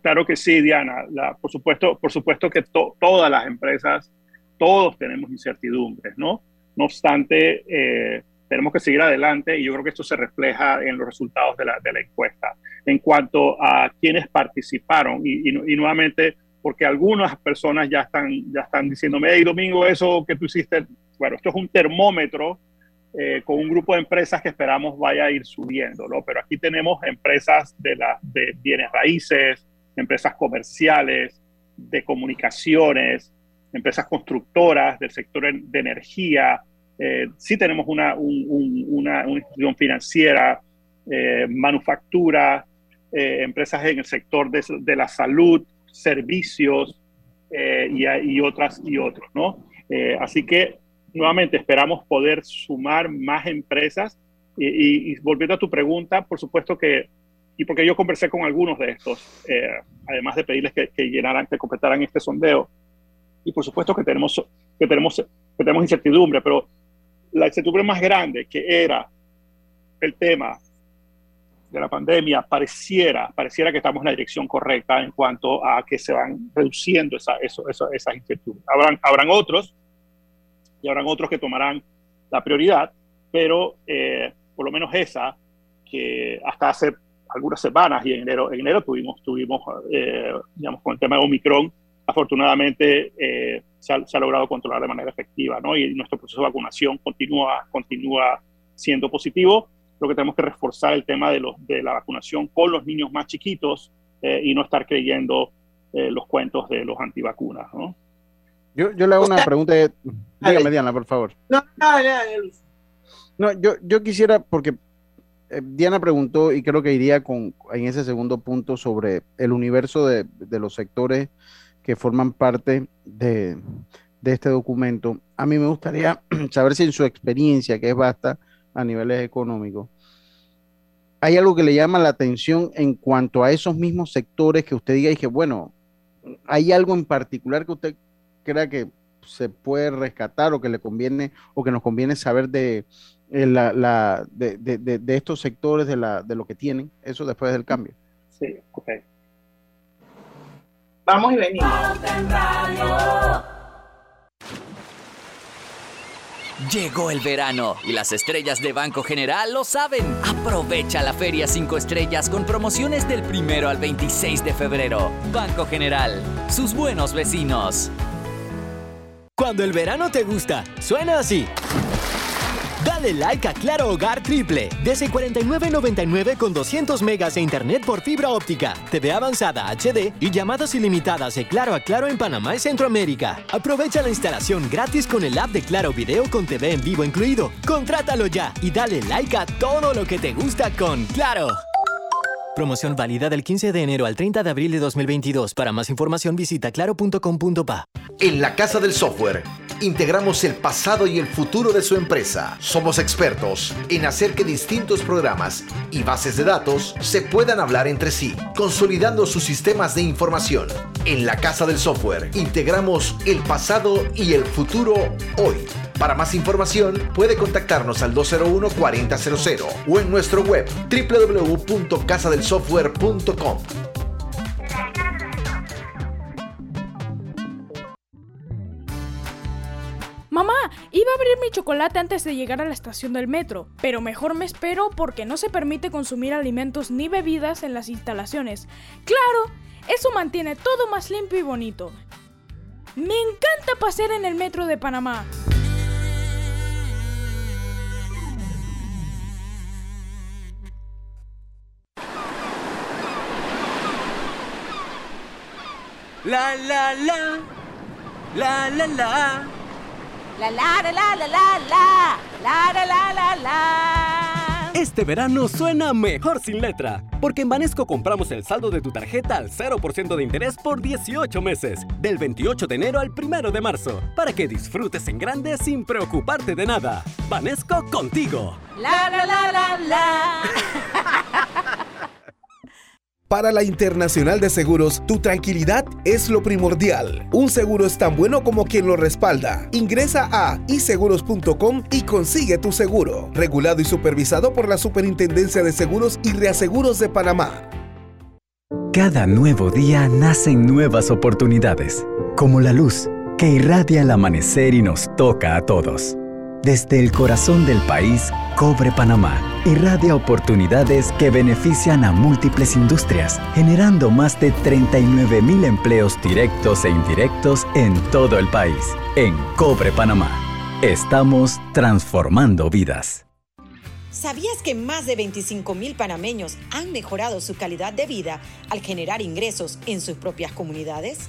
S16: Claro, que sí, Diana. Por supuesto, por supuesto que todas las empresas, todos tenemos incertidumbres, ¿no? No obstante, eh, tenemos que seguir adelante y yo creo que esto se refleja en los resultados de la, de la encuesta. En cuanto a quienes participaron, y, y, nuevamente, porque algunas personas ya están, ya están diciéndome, hey, Domingo, eso que tú hiciste, bueno, esto es un termómetro eh, con un grupo de empresas que esperamos vaya a ir subiendo, ¿no? Pero aquí tenemos empresas de, la, de bienes raíces, empresas comerciales, de comunicaciones, empresas constructoras del sector de energía. Eh, sí tenemos una, una, institución financiera, eh, manufactura, empresas en el sector de, de la salud, servicios y, y, otras y otros, ¿no? así que nuevamente esperamos poder sumar más empresas. Y, volviendo a tu pregunta, por supuesto que, y porque yo conversé con algunos de estos, eh, además de pedirles que, llenaran, que completaran este sondeo, y por supuesto que tenemos, que tenemos, que tenemos incertidumbre, pero la incertidumbre más grande que era el tema de la pandemia pareciera, pareciera que estamos en la dirección correcta en cuanto a que se van reduciendo esa, eso, esas incertidumbres. Habrán, habrán otros y habrán otros que tomarán la prioridad, pero eh, por lo menos esa, que hasta hace algunas semanas y en enero, en enero tuvimos, tuvimos eh, digamos, con el tema de Omicron, afortunadamente eh, se, ha, logrado controlar de manera efectiva, ¿no? Y nuestro proceso de vacunación continúa, continúa siendo positivo. Creo que tenemos que reforzar el tema de, los, de la vacunación con los niños más chiquitos y no estar creyendo los cuentos de los antivacunas, ¿no?
S2: Yo, yo le hago una pregunta. Dígame, Diana, por favor. No, no, no, yo, yo quisiera, porque eh, Diana preguntó, y creo que iría con, en ese segundo punto sobre el universo de, de los sectores que forman parte de, de, este documento. A mí me gustaría saber si en su experiencia, que es vasta a niveles económicos, hay algo que le llama la atención en cuanto a esos mismos sectores que usted diga y que, bueno, hay algo en particular que usted crea que se puede rescatar o que le conviene o que nos conviene saber de, eh, la, la de, de, de, estos sectores de, la, de lo que tienen, eso después del cambio.
S16: Sí, ok.
S1: Vamos y venimos.
S24: Llegó el verano y las estrellas de Banco General lo saben. Aprovecha la Feria 5 Estrellas con promociones del primero al 26 de febrero. Banco General, sus buenos vecinos.
S21: Cuando el verano te gusta, suena así. Dale like a Claro Hogar Triple. Desde 49.99 con 200 megas de internet por fibra óptica, TV avanzada HD y llamadas ilimitadas de Claro a Claro en Panamá y Centroamérica. Aprovecha la instalación gratis con el app de Claro Video con TV en vivo incluido. Contrátalo ya y dale like a todo lo que te gusta con Claro. Promoción válida del 15 de enero al 30 de abril de 2022. Para más información visita claro.com.pa.
S25: En la Casa del Software integramos el pasado y el futuro de su empresa. Somos expertos en hacer que distintos programas y bases de datos se puedan hablar entre sí, consolidando sus sistemas de información. En la Casa del Software integramos el pasado y el futuro hoy. Para más información puede contactarnos al 201-4000 o en nuestro web www.casadelsoftware.com.
S9: Mamá, iba a abrir mi chocolate antes de llegar a la estación del metro, pero mejor me espero porque no se permite consumir alimentos ni bebidas en las instalaciones. Claro, eso mantiene todo más limpio y bonito. Me encanta pasear en el metro de Panamá.
S21: La la la. La la la.
S22: La la la la la la la. La la la la la.
S8: Este verano suena mejor sin letra, porque en Banesco compramos el saldo de tu tarjeta al 0% de interés por 18 meses, del 28 de enero al 1 de marzo, para que disfrutes en grande sin preocuparte de nada. Banesco contigo.
S22: La la la la la.
S17: Para la Internacional de Seguros, tu tranquilidad es lo primordial. Un seguro es tan bueno como quien lo respalda. Ingresa a iseguros.com y consigue tu seguro. Regulado y supervisado por la Superintendencia de Seguros y Reaseguros de Panamá.
S10: Cada nuevo día nacen nuevas oportunidades, como la luz que irradia el amanecer y nos toca a todos. Desde el corazón del país, Cobre Panamá irradia oportunidades que benefician a múltiples industrias, generando más de 39 mil empleos directos e indirectos en todo el país. En Cobre Panamá, estamos transformando vidas.
S11: ¿Sabías que más de 25 mil panameños han mejorado su calidad de vida al generar ingresos en sus propias comunidades?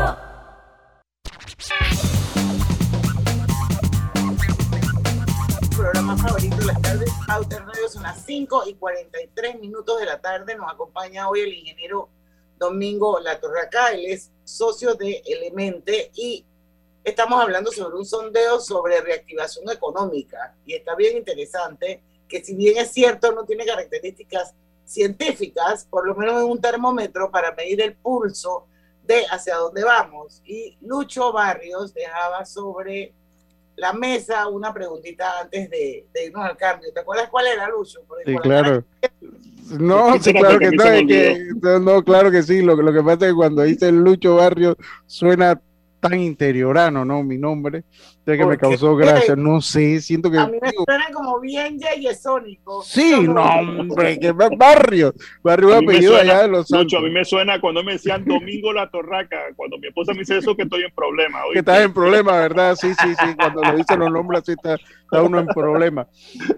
S1: Programa favorito de las tardes, Outer Radio, son las 5 y 43 minutos de la tarde. Nos acompaña hoy el ingeniero Domingo Latorraca, él es socio de Elemente y estamos hablando sobre un sondeo sobre reactivación económica. Y está bien interesante que si bien es cierto, no tiene características científicas, por lo menos es un termómetro para medir el pulso de hacia dónde vamos. Y Lucho Barrios dejaba sobre la mesa una preguntita antes de, irnos al cambio. ¿Te acuerdas cuál era, Lucho?
S2: sí, claro. No, sí, claro que, no, que, no, claro que sí. Lo, lo que pasa es que cuando dice Lucho Barrios suena tan interiorano, ¿no? Mi nombre, de que me causó gracia, no sé, siento que...
S1: A mí me suena como bien yeyesónico.
S2: Sí, no, hombre, que barrio, barrio apellido allá de los
S16: Santos. a mí me suena cuando me decían Domingo La Torraca, cuando mi esposa me dice eso que estoy en problema.
S2: Que estás en problema, ¿verdad? Sí, sí, sí, cuando le dicen los nombres así está, está uno en problema.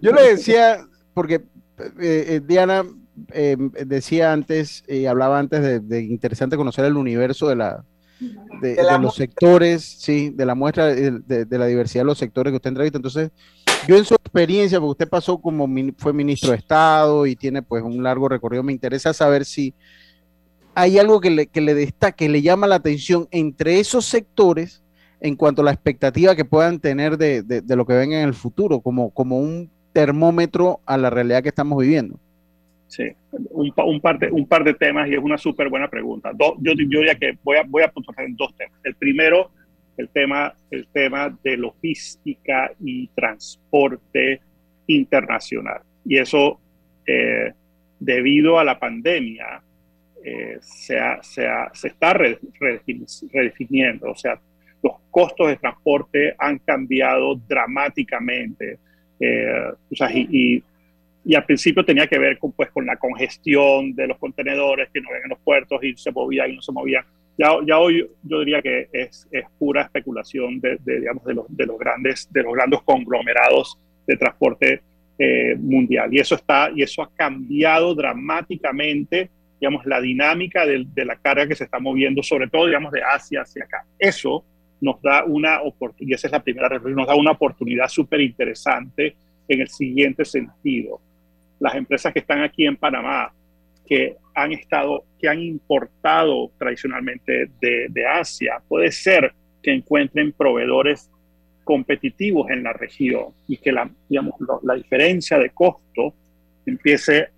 S2: Yo le decía, porque eh, eh, Diana eh, decía antes, y hablaba antes de, interesante conocer el universo de la de, los sectores, sí, de la muestra de, la diversidad de los sectores que usted entrevista. Entonces, yo en su experiencia, porque usted pasó como fue ministro de Estado y tiene pues un largo recorrido, me interesa saber si hay algo que le, que le destaque, le llama la atención entre esos sectores en cuanto a la expectativa que puedan tener de, de, lo que venga en el futuro, como, como un termómetro a la realidad que estamos viviendo.
S16: Sí, un, par, de, un par de temas y es una súper buena pregunta. yo, yo, diría que voy a, voy a puntuar en dos temas. El primero, el tema, el tema de logística y transporte internacional. Y eso, eh, debido a la pandemia, eh, se, se, se, está redefiniendo. O sea, los costos de transporte han cambiado dramáticamente. Eh, o sea, y al principio tenía que ver con, pues, con la congestión de los contenedores que no ven en los puertos y se movían y no se movían. Ya, ya hoy yo diría que es, es pura especulación de, digamos, de, los, de, los grandes, de los grandes conglomerados de transporte eh, mundial. Y eso, está, y eso ha cambiado dramáticamente digamos, la dinámica de, de, la carga que se está moviendo, sobre todo digamos, de Asia hacia acá. Eso nos da una oportunidad, y esa es la primera nos da una oportunidad súper interesante en el siguiente sentido las empresas que están aquí en Panamá, que han estado, que han importado tradicionalmente de, Asia, puede ser que encuentren proveedores competitivos en la región y que la, digamos, la diferencia de costo empiece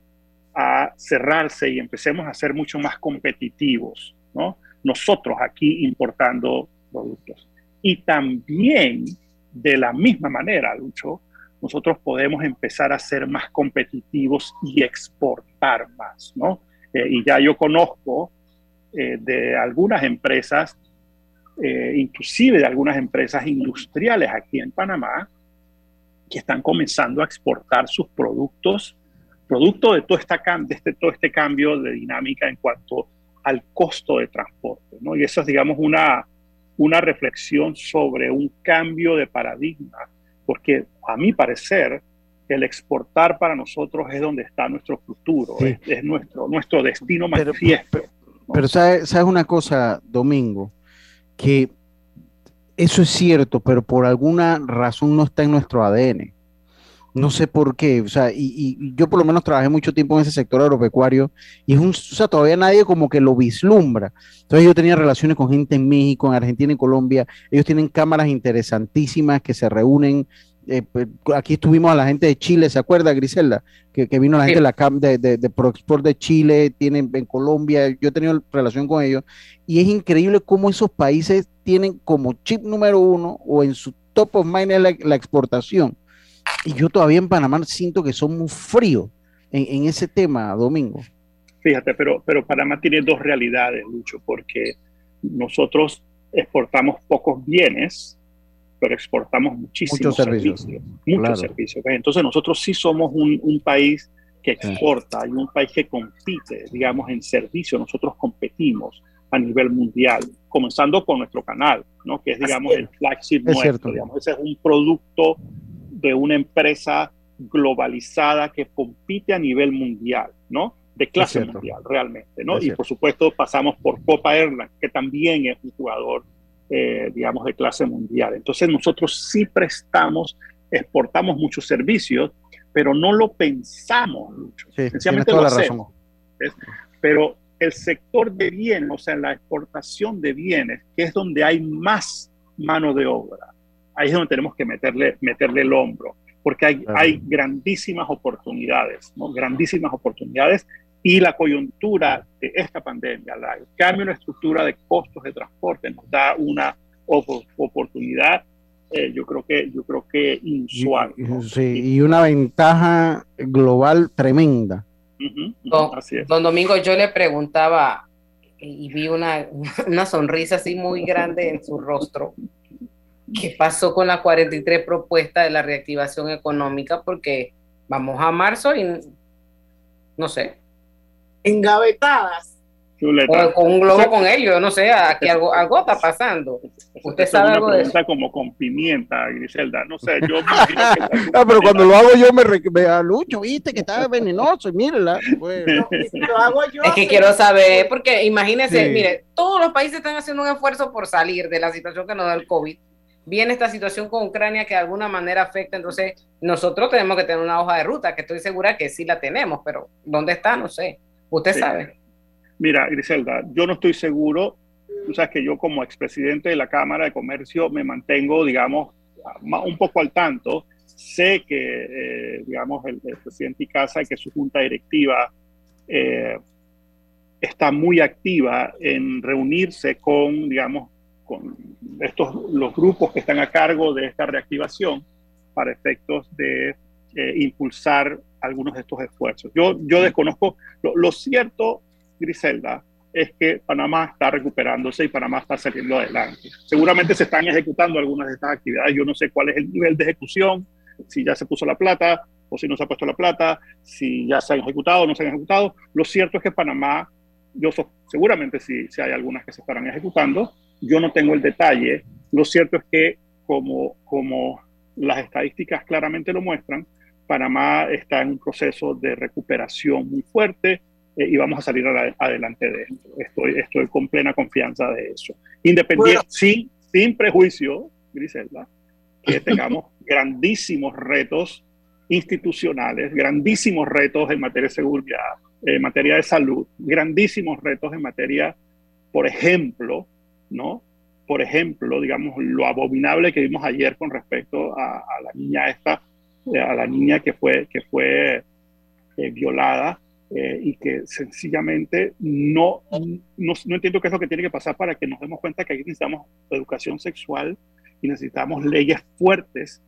S16: a cerrarse y empecemos a ser mucho más competitivos, ¿no? Nosotros aquí importando productos. Y también, de la misma manera, Lucho, nosotros podemos empezar a ser más competitivos y exportar más, ¿no? Eh, y ya yo conozco eh, de algunas empresas, eh, inclusive de algunas empresas industriales aquí en Panamá, que están comenzando a exportar sus productos, producto de todo, esta, de este, todo este cambio de dinámica en cuanto al costo de transporte, ¿no? Y eso es, digamos, una, una reflexión sobre un cambio de paradigma porque a mi parecer, el exportar para nosotros es donde está nuestro futuro, es, nuestro, nuestro destino manifiesto.
S2: Pero, ¿sabes, una cosa, Domingo? Que eso es cierto, pero por alguna razón no está en nuestro ADN. No sé por qué, o sea, y, yo por lo menos trabajé mucho tiempo en ese sector agropecuario y es un, o sea, todavía nadie como que lo vislumbra. Entonces yo tenía relaciones con gente en México, en Argentina y Colombia. Ellos tienen cámaras interesantísimas que se reúnen. Eh, pues, aquí estuvimos a la gente de Chile, ¿se acuerda, Griselda? Que, vino la gente de la CAM de, de, de, ProExport de Chile, tienen en Colombia, yo he tenido relación con ellos. Y es increíble cómo esos países tienen como chip número uno o en su top of mind la exportación y yo todavía en Panamá siento que son muy fríos en, ese tema, Domingo.
S16: Fíjate, pero, pero Panamá tiene dos realidades, Lucho, porque nosotros exportamos pocos bienes, pero exportamos muchísimos servicios. muchos servicios. Entonces nosotros sí somos un, un país que exporta y un país que compite, digamos, en servicio. Nosotros competimos a nivel mundial, comenzando con nuestro canal, ¿no? que es, digamos, el flagship nuestro. Digamos, ese es un producto de una empresa globalizada que compite a nivel mundial, ¿no? De clase mundial, realmente, ¿no? y por supuesto pasamos por Copa Airlines, que también es un jugador, eh, digamos, de clase mundial. Entonces nosotros sí prestamos, exportamos muchos servicios, pero no lo pensamos mucho. Sí, Sencillamente lo hacemos. Pero el sector de bienes, o sea, la exportación de bienes, que es donde hay más mano de obra, ahí es donde tenemos que meterle, meterle el hombro, porque hay, hay grandísimas oportunidades, ¿no? grandísimas oportunidades y la coyuntura de esta pandemia, el cambio en la estructura de costos de transporte nos da una oportunidad, eh, yo creo que yo creo que inusual.
S2: Sí, y una ventaja global tremenda.
S3: don, don, Domingo, yo le preguntaba y vi una, una sonrisa así muy grande en su rostro. ¿Qué pasó con las 43 propuestas de la reactivación económica? Porque vamos a marzo y no sé.
S1: Engavetadas
S3: con un globo con ellos, no sé, aquí algo, algo está pasando. Usted sabe algo de eso.
S16: como con pimienta, Griselda, no sé, yo
S2: No, pero cuando lo hago yo me, me alucho, viste que está venenoso, y mírela. Pues.
S1: lo hago yo.
S3: Es que quiero saber, porque imagínense, mire, todos los países están haciendo un esfuerzo por salir de la situación que nos da el COVID. Viene esta situación con Ucrania que de alguna manera afecta, entonces nosotros tenemos que tener una hoja de ruta, que estoy segura que sí la tenemos, pero ¿dónde está? No sé. Usted sabe.
S16: Mira, Griselda, yo no estoy seguro. Tú sabes que yo como expresidente de la Cámara de Comercio me mantengo, digamos, un poco al tanto. Sé que, eh, digamos, el, presidente Icaza y que su junta directiva eh, está muy activa en reunirse con, digamos, con estos, los grupos que están a cargo de esta reactivación para efectos de eh, impulsar algunos de estos esfuerzos. Yo, yo desconozco, lo, lo cierto Griselda, es que Panamá está recuperándose y Panamá está saliendo adelante. Seguramente se están ejecutando algunas de estas actividades. Yo no sé cuál es el nivel de ejecución, si ya se puso la plata o si no se ha puesto la plata, si ya se han ejecutado o no se han ejecutado. Lo cierto es que Panamá, yo seguramente sí, si hay algunas que se estarán ejecutando. Yo no tengo el detalle. Lo cierto es que como, como las estadísticas claramente lo muestran, Panamá está en un proceso de recuperación muy fuerte eh, y vamos a salir adelante de esto. Estoy, estoy con plena confianza de eso. Independiente, sin, sin prejuicio, Griselda, que tengamos grandísimos retos institucionales, grandísimos retos en materia de seguridad, en materia de salud, grandísimos retos en materia, por ejemplo, ¿no? Por ejemplo, digamos, lo abominable que vimos ayer con respecto a, la niña esta, eh, a la niña que fue, que fue eh, violada eh, y que sencillamente no, no, no, entiendo qué es lo que tiene que pasar para que nos demos cuenta que aquí necesitamos educación sexual y necesitamos leyes fuertes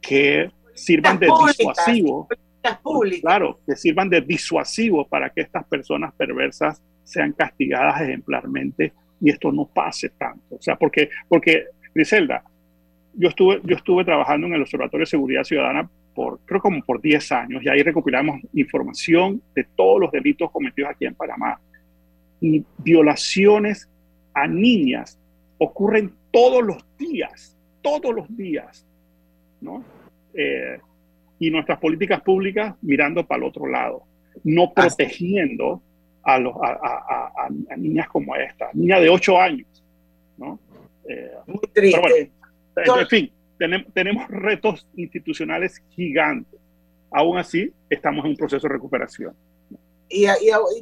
S16: que sirvan de disuasivo. Claro, que sirvan de disuasivo para que estas personas perversas sean castigadas ejemplarmente y esto no pase tanto. O sea, porque, porque Griselda, yo estuve, yo estuve trabajando en el Observatorio de Seguridad Ciudadana por, creo como por 10 años, y ahí recopilamos información de todos los delitos cometidos aquí en Panamá. Y violaciones a niñas ocurren todos los días, todos los días, ¿no? Eh, y nuestras políticas públicas mirando para el otro lado, no protegiendo a, los, a, niñas como esta, niña de 8 años, ¿no?
S1: Eh, Muy triste.
S16: en fin, tenemos, retos institucionales gigantes. Aún así, estamos en un proceso de recuperación.
S1: Y,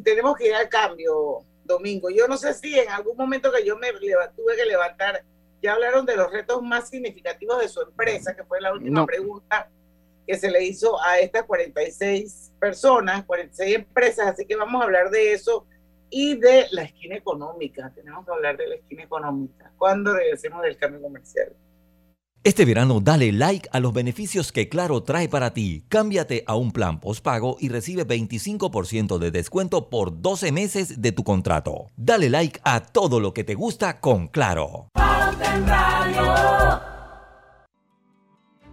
S1: tenemos que ir al cambio, Domingo. Yo no sé si en algún momento que yo me tuve que levantar, ya hablaron de los retos más significativos de su empresa, que fue la última pregunta que se le hizo a estas 46 personas, 46 empresas, así que vamos a hablar de eso y de la esquina económica. Tenemos que hablar de la esquina económica cuando regresemos del cambio comercial.
S12: Este verano dale like a los beneficios que Claro trae para ti. Cámbiate a un plan postpago y recibe 25% de descuento por 12 meses de tu contrato. Dale like a todo lo que te gusta con Claro.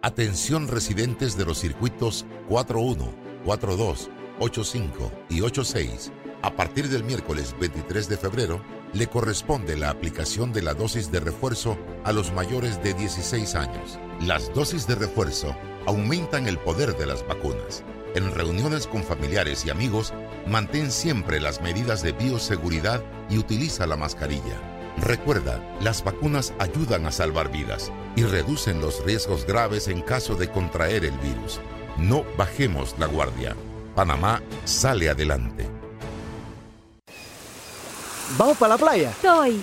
S5: Atención residentes de los circuitos 41, 42, 85 y 86. A partir del miércoles 23 de febrero, le corresponde la aplicación de la dosis de refuerzo a los mayores de 16 años. Las dosis de refuerzo aumentan el poder de las vacunas. En reuniones con familiares y amigos, mantén siempre las medidas de bioseguridad y utiliza la mascarilla. Recuerda, las vacunas ayudan a salvar vidas y reducen los riesgos graves en caso de contraer el virus. No bajemos la guardia. Panamá sale adelante.
S21: ¿Vamos para la playa?
S26: Estoy.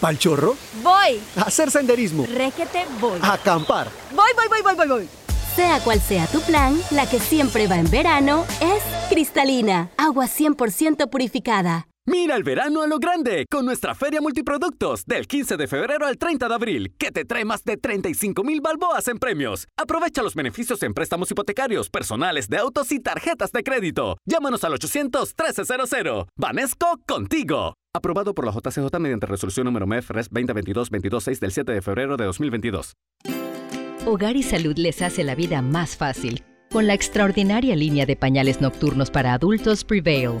S21: ¿Pal chorro?
S26: Voy.
S21: A hacer senderismo.
S26: Réquete, voy.
S21: A acampar.
S26: Voy, voy, voy, voy, voy, voy. Sea cual sea tu plan, la que siempre va en verano es cristalina, agua 100% purificada.
S8: Mira el verano a lo grande con nuestra Feria Multiproductos del 15 de febrero al 30 de abril, que te trae más de 35 mil balboas en premios. Aprovecha los beneficios en préstamos hipotecarios, personales de autos y tarjetas de crédito. Llámanos al 800-1300. Vanesco contigo. Aprobado por la JCJ mediante resolución número MEF RES 2022-226 del 7 de febrero de 2022.
S27: Hogar y Salud les hace la vida más fácil con la extraordinaria línea de pañales nocturnos para adultos Prevail.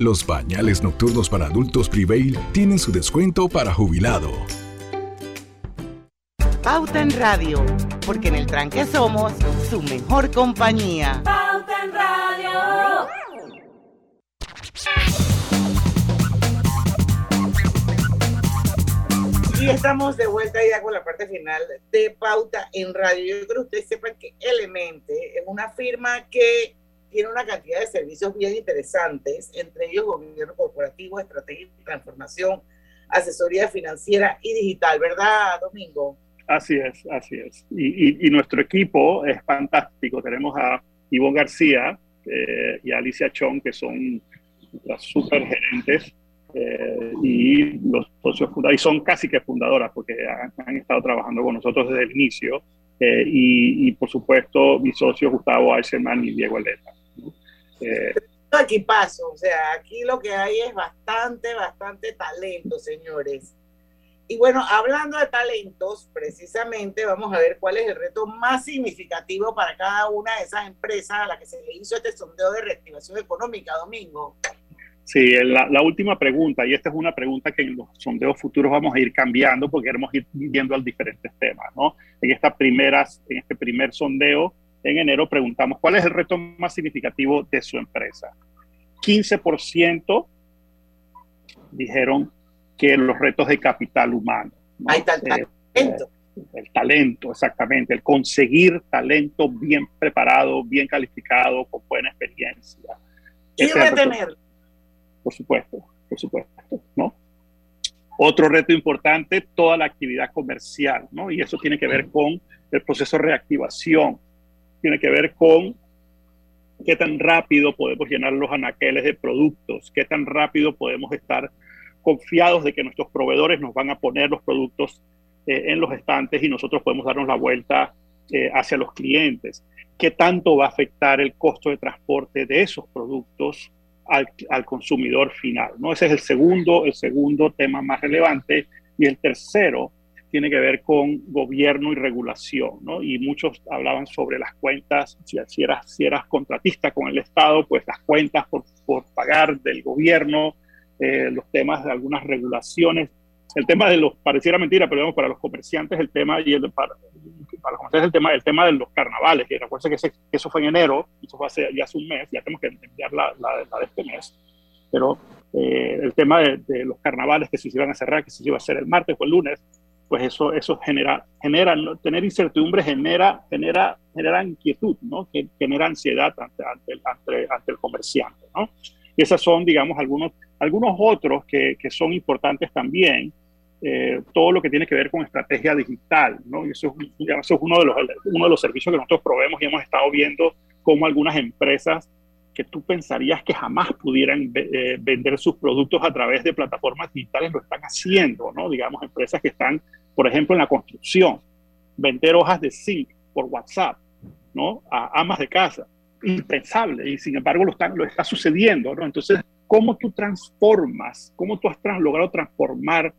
S28: Los pañales nocturnos para adultos Prevail tienen su descuento para jubilado.
S14: Pauta en Radio, porque en el tranque somos su mejor compañía.
S15: Pauta en Radio.
S1: Y estamos de vuelta ya con la parte final de Pauta en Radio. Yo creo que ustedes sepan que Elemente es una firma que tiene una cantidad de servicios bien interesantes, entre ellos gobierno corporativo, estrategia y transformación, asesoría financiera y digital, ¿verdad, Domingo?
S16: Así es, así es. Y, y, nuestro equipo es fantástico. Tenemos a Ivonne García eh, y a Alicia Chong, que son las super gerentes eh, y los socios fundadores, y son casi que fundadoras porque han, estado trabajando con nosotros desde el inicio. Eh, y, y, por supuesto, mi socio Gustavo Eisenman y Diego Eleta.
S1: Eh, aquí paso, o sea, aquí lo que hay es bastante, bastante talento, señores. Y bueno, hablando de talentos, precisamente vamos a ver cuál es el reto más significativo para cada una de esas empresas a la que se le hizo este sondeo de reactivación económica, Domingo.
S16: Sí, la, la, última pregunta, y esta es una pregunta que en los sondeos futuros vamos a ir cambiando porque queremos ir viendo al diferentes temas, ¿no? En, esta primeras, en este primer sondeo en enero preguntamos cuál es el reto más significativo de su empresa. 15% dijeron que los retos de capital humano.
S1: Hay talento. Eh,
S16: el talento, exactamente, el conseguir talento bien preparado, bien calificado, con buena experiencia.
S1: Y retener.
S16: Por supuesto, por supuesto, ¿no? Otro reto importante, toda la actividad comercial, ¿no? Y eso tiene que ver con el proceso de reactivación, tiene que ver con qué tan rápido podemos llenar los anaqueles de productos, qué tan rápido podemos estar confiados de que nuestros proveedores nos van a poner los productos eh, en los estantes y nosotros podemos darnos la vuelta eh, hacia los clientes. ¿Qué tanto va a afectar el costo de transporte de esos productos al, al, consumidor final? ¿no? Ese es el segundo, el segundo tema más relevante. Y el tercero tiene que ver con gobierno y regulación, ¿no? Y muchos hablaban sobre las cuentas, si, si, eras, si eras contratista con el Estado, pues las cuentas por, por pagar del gobierno, eh, los temas de algunas regulaciones. El tema de los, pareciera mentira, pero digamos, para los comerciantes el tema, y el, para, para los comerciantes el tema, el tema de los carnavales, que recuerden que, eso fue en enero, eso fue hace, ya hace un mes, ya tenemos que enviar la, la, la de este mes, pero eh, el tema de, de, los carnavales que se iban a cerrar, que se iba a hacer el martes o el lunes, pues eso, eso genera, genera tener incertidumbre genera, genera, genera inquietud, ¿no? Que genera ansiedad ante, ante, ante, ante el comerciante, ¿no? Y esos son, digamos, algunos, algunos otros que, que son importantes también, eh, todo lo que tiene que ver con estrategia digital, ¿no? Y eso es, eso es uno, de los, uno de los servicios que nosotros proveemos y hemos estado viendo cómo algunas empresas que tú pensarías que jamás pudieran eh, vender sus productos a través de plataformas digitales lo están haciendo, ¿no? Digamos, empresas que están por ejemplo, en la construcción. vender hojas de zinc por WhatsApp, ¿no? A amas de casa. Impensable, y sin embargo lo está, lo está sucediendo, ¿no? Entonces, ¿cómo tú transformas, cómo tú has logrado transformar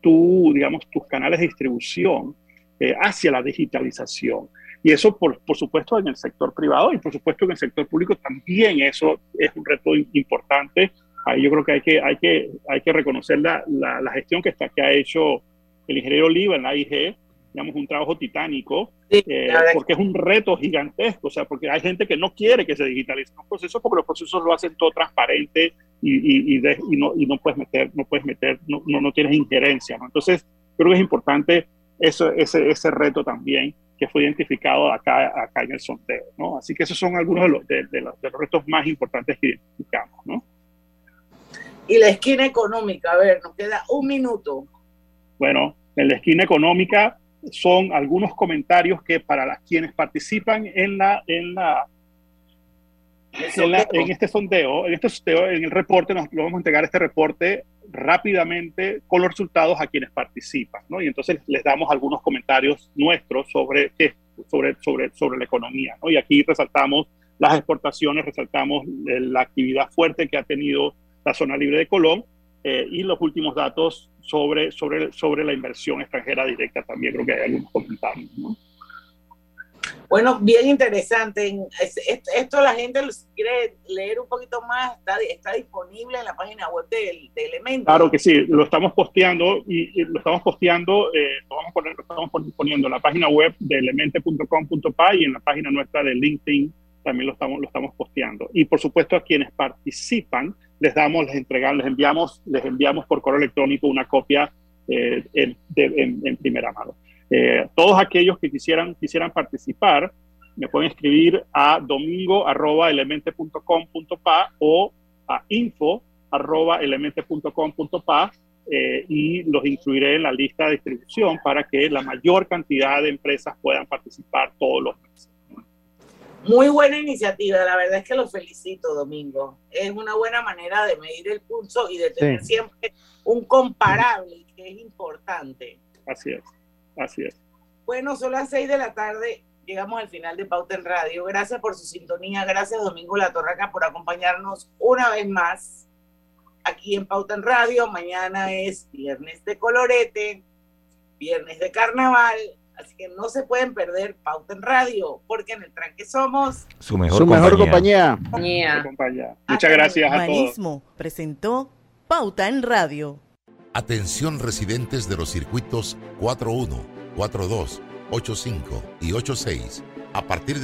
S16: tu, digamos, tus canales de distribución eh, hacia la digitalización? Y eso, por, por, supuesto, en el sector privado y por supuesto en el sector público también eso es un reto importante. Ahí yo creo que hay que, hay que, hay que reconocer la, la, gestión que, está, que ha hecho el ingeniero Oliva en la IG, digamos, un trabajo titánico, eh, porque es un reto gigantesco, o sea, porque hay gente que no quiere que se digitalice los procesos, porque los procesos lo hacen todo transparente y, y, y, no, y no puedes meter, no puedes meter, no, no, no tienes injerencia, ¿no? Entonces, creo que es importante eso, ese, ese reto también que fue identificado acá, acá en el sondeo, ¿no? Así que esos son algunos de los, de, los, de los retos más importantes que identificamos, ¿no?
S1: Y la esquina económica, a ver, nos queda un minuto.
S16: Bueno, en la esquina económica son algunos comentarios que para las quienes participan en la en la en, este sondeo, en este sondeo, en el reporte, nos lo vamos a entregar este reporte rápidamente con los resultados a quienes participan, ¿no? Y entonces les damos algunos comentarios nuestros sobre, sobre, sobre, sobre la economía, ¿no? Y aquí resaltamos las exportaciones, resaltamos la actividad fuerte que ha tenido la zona libre de Colón eh, y los últimos datos sobre, sobre, sobre la inversión extranjera directa también creo que hay algunos comentarios.
S1: Bueno, bien interesante. Esto la gente quiere leer un poquito más, está, está disponible en la página web de, de Elementos.
S16: Claro que sí, lo estamos posteando y, lo estamos posteando, eh, lo, vamos a poner, lo estamos poniendo en la página web de elemente.com.pa y en la página nuestra de LinkedIn también lo estamos, lo estamos posteando. Y por supuesto a quienes participan, les damos, les entregamos, les enviamos, les enviamos por correo electrónico una copia eh, en, primera mano. Eh, todos aquellos que quisieran, quisieran participar, me pueden escribir a domingo.elemente.com.pa o a info.elemente.com.pa eh, y los incluiré en la lista de distribución para que la mayor cantidad de empresas puedan participar todos los meses.
S1: Muy buena iniciativa, la verdad es que lo felicito, Domingo. Es una buena manera de medir el pulso y de tener siempre un comparable, que es importante.
S16: Así es, así es.
S1: Bueno, son las seis de la tarde, llegamos al final de Pauta en Radio. Gracias por su sintonía, gracias Domingo La Torraca por acompañarnos una vez más aquí en Pauta en Radio. Mañana es viernes de colorete, viernes de carnaval Así que no se pueden perder Pauta en Radio, porque en el tranque somos
S2: su mejor, compañía.
S16: Muchas gracias a todos.
S14: presentó Pauta en Radio.
S5: Atención residentes de los circuitos 41, 42, 85 y 86. A partir de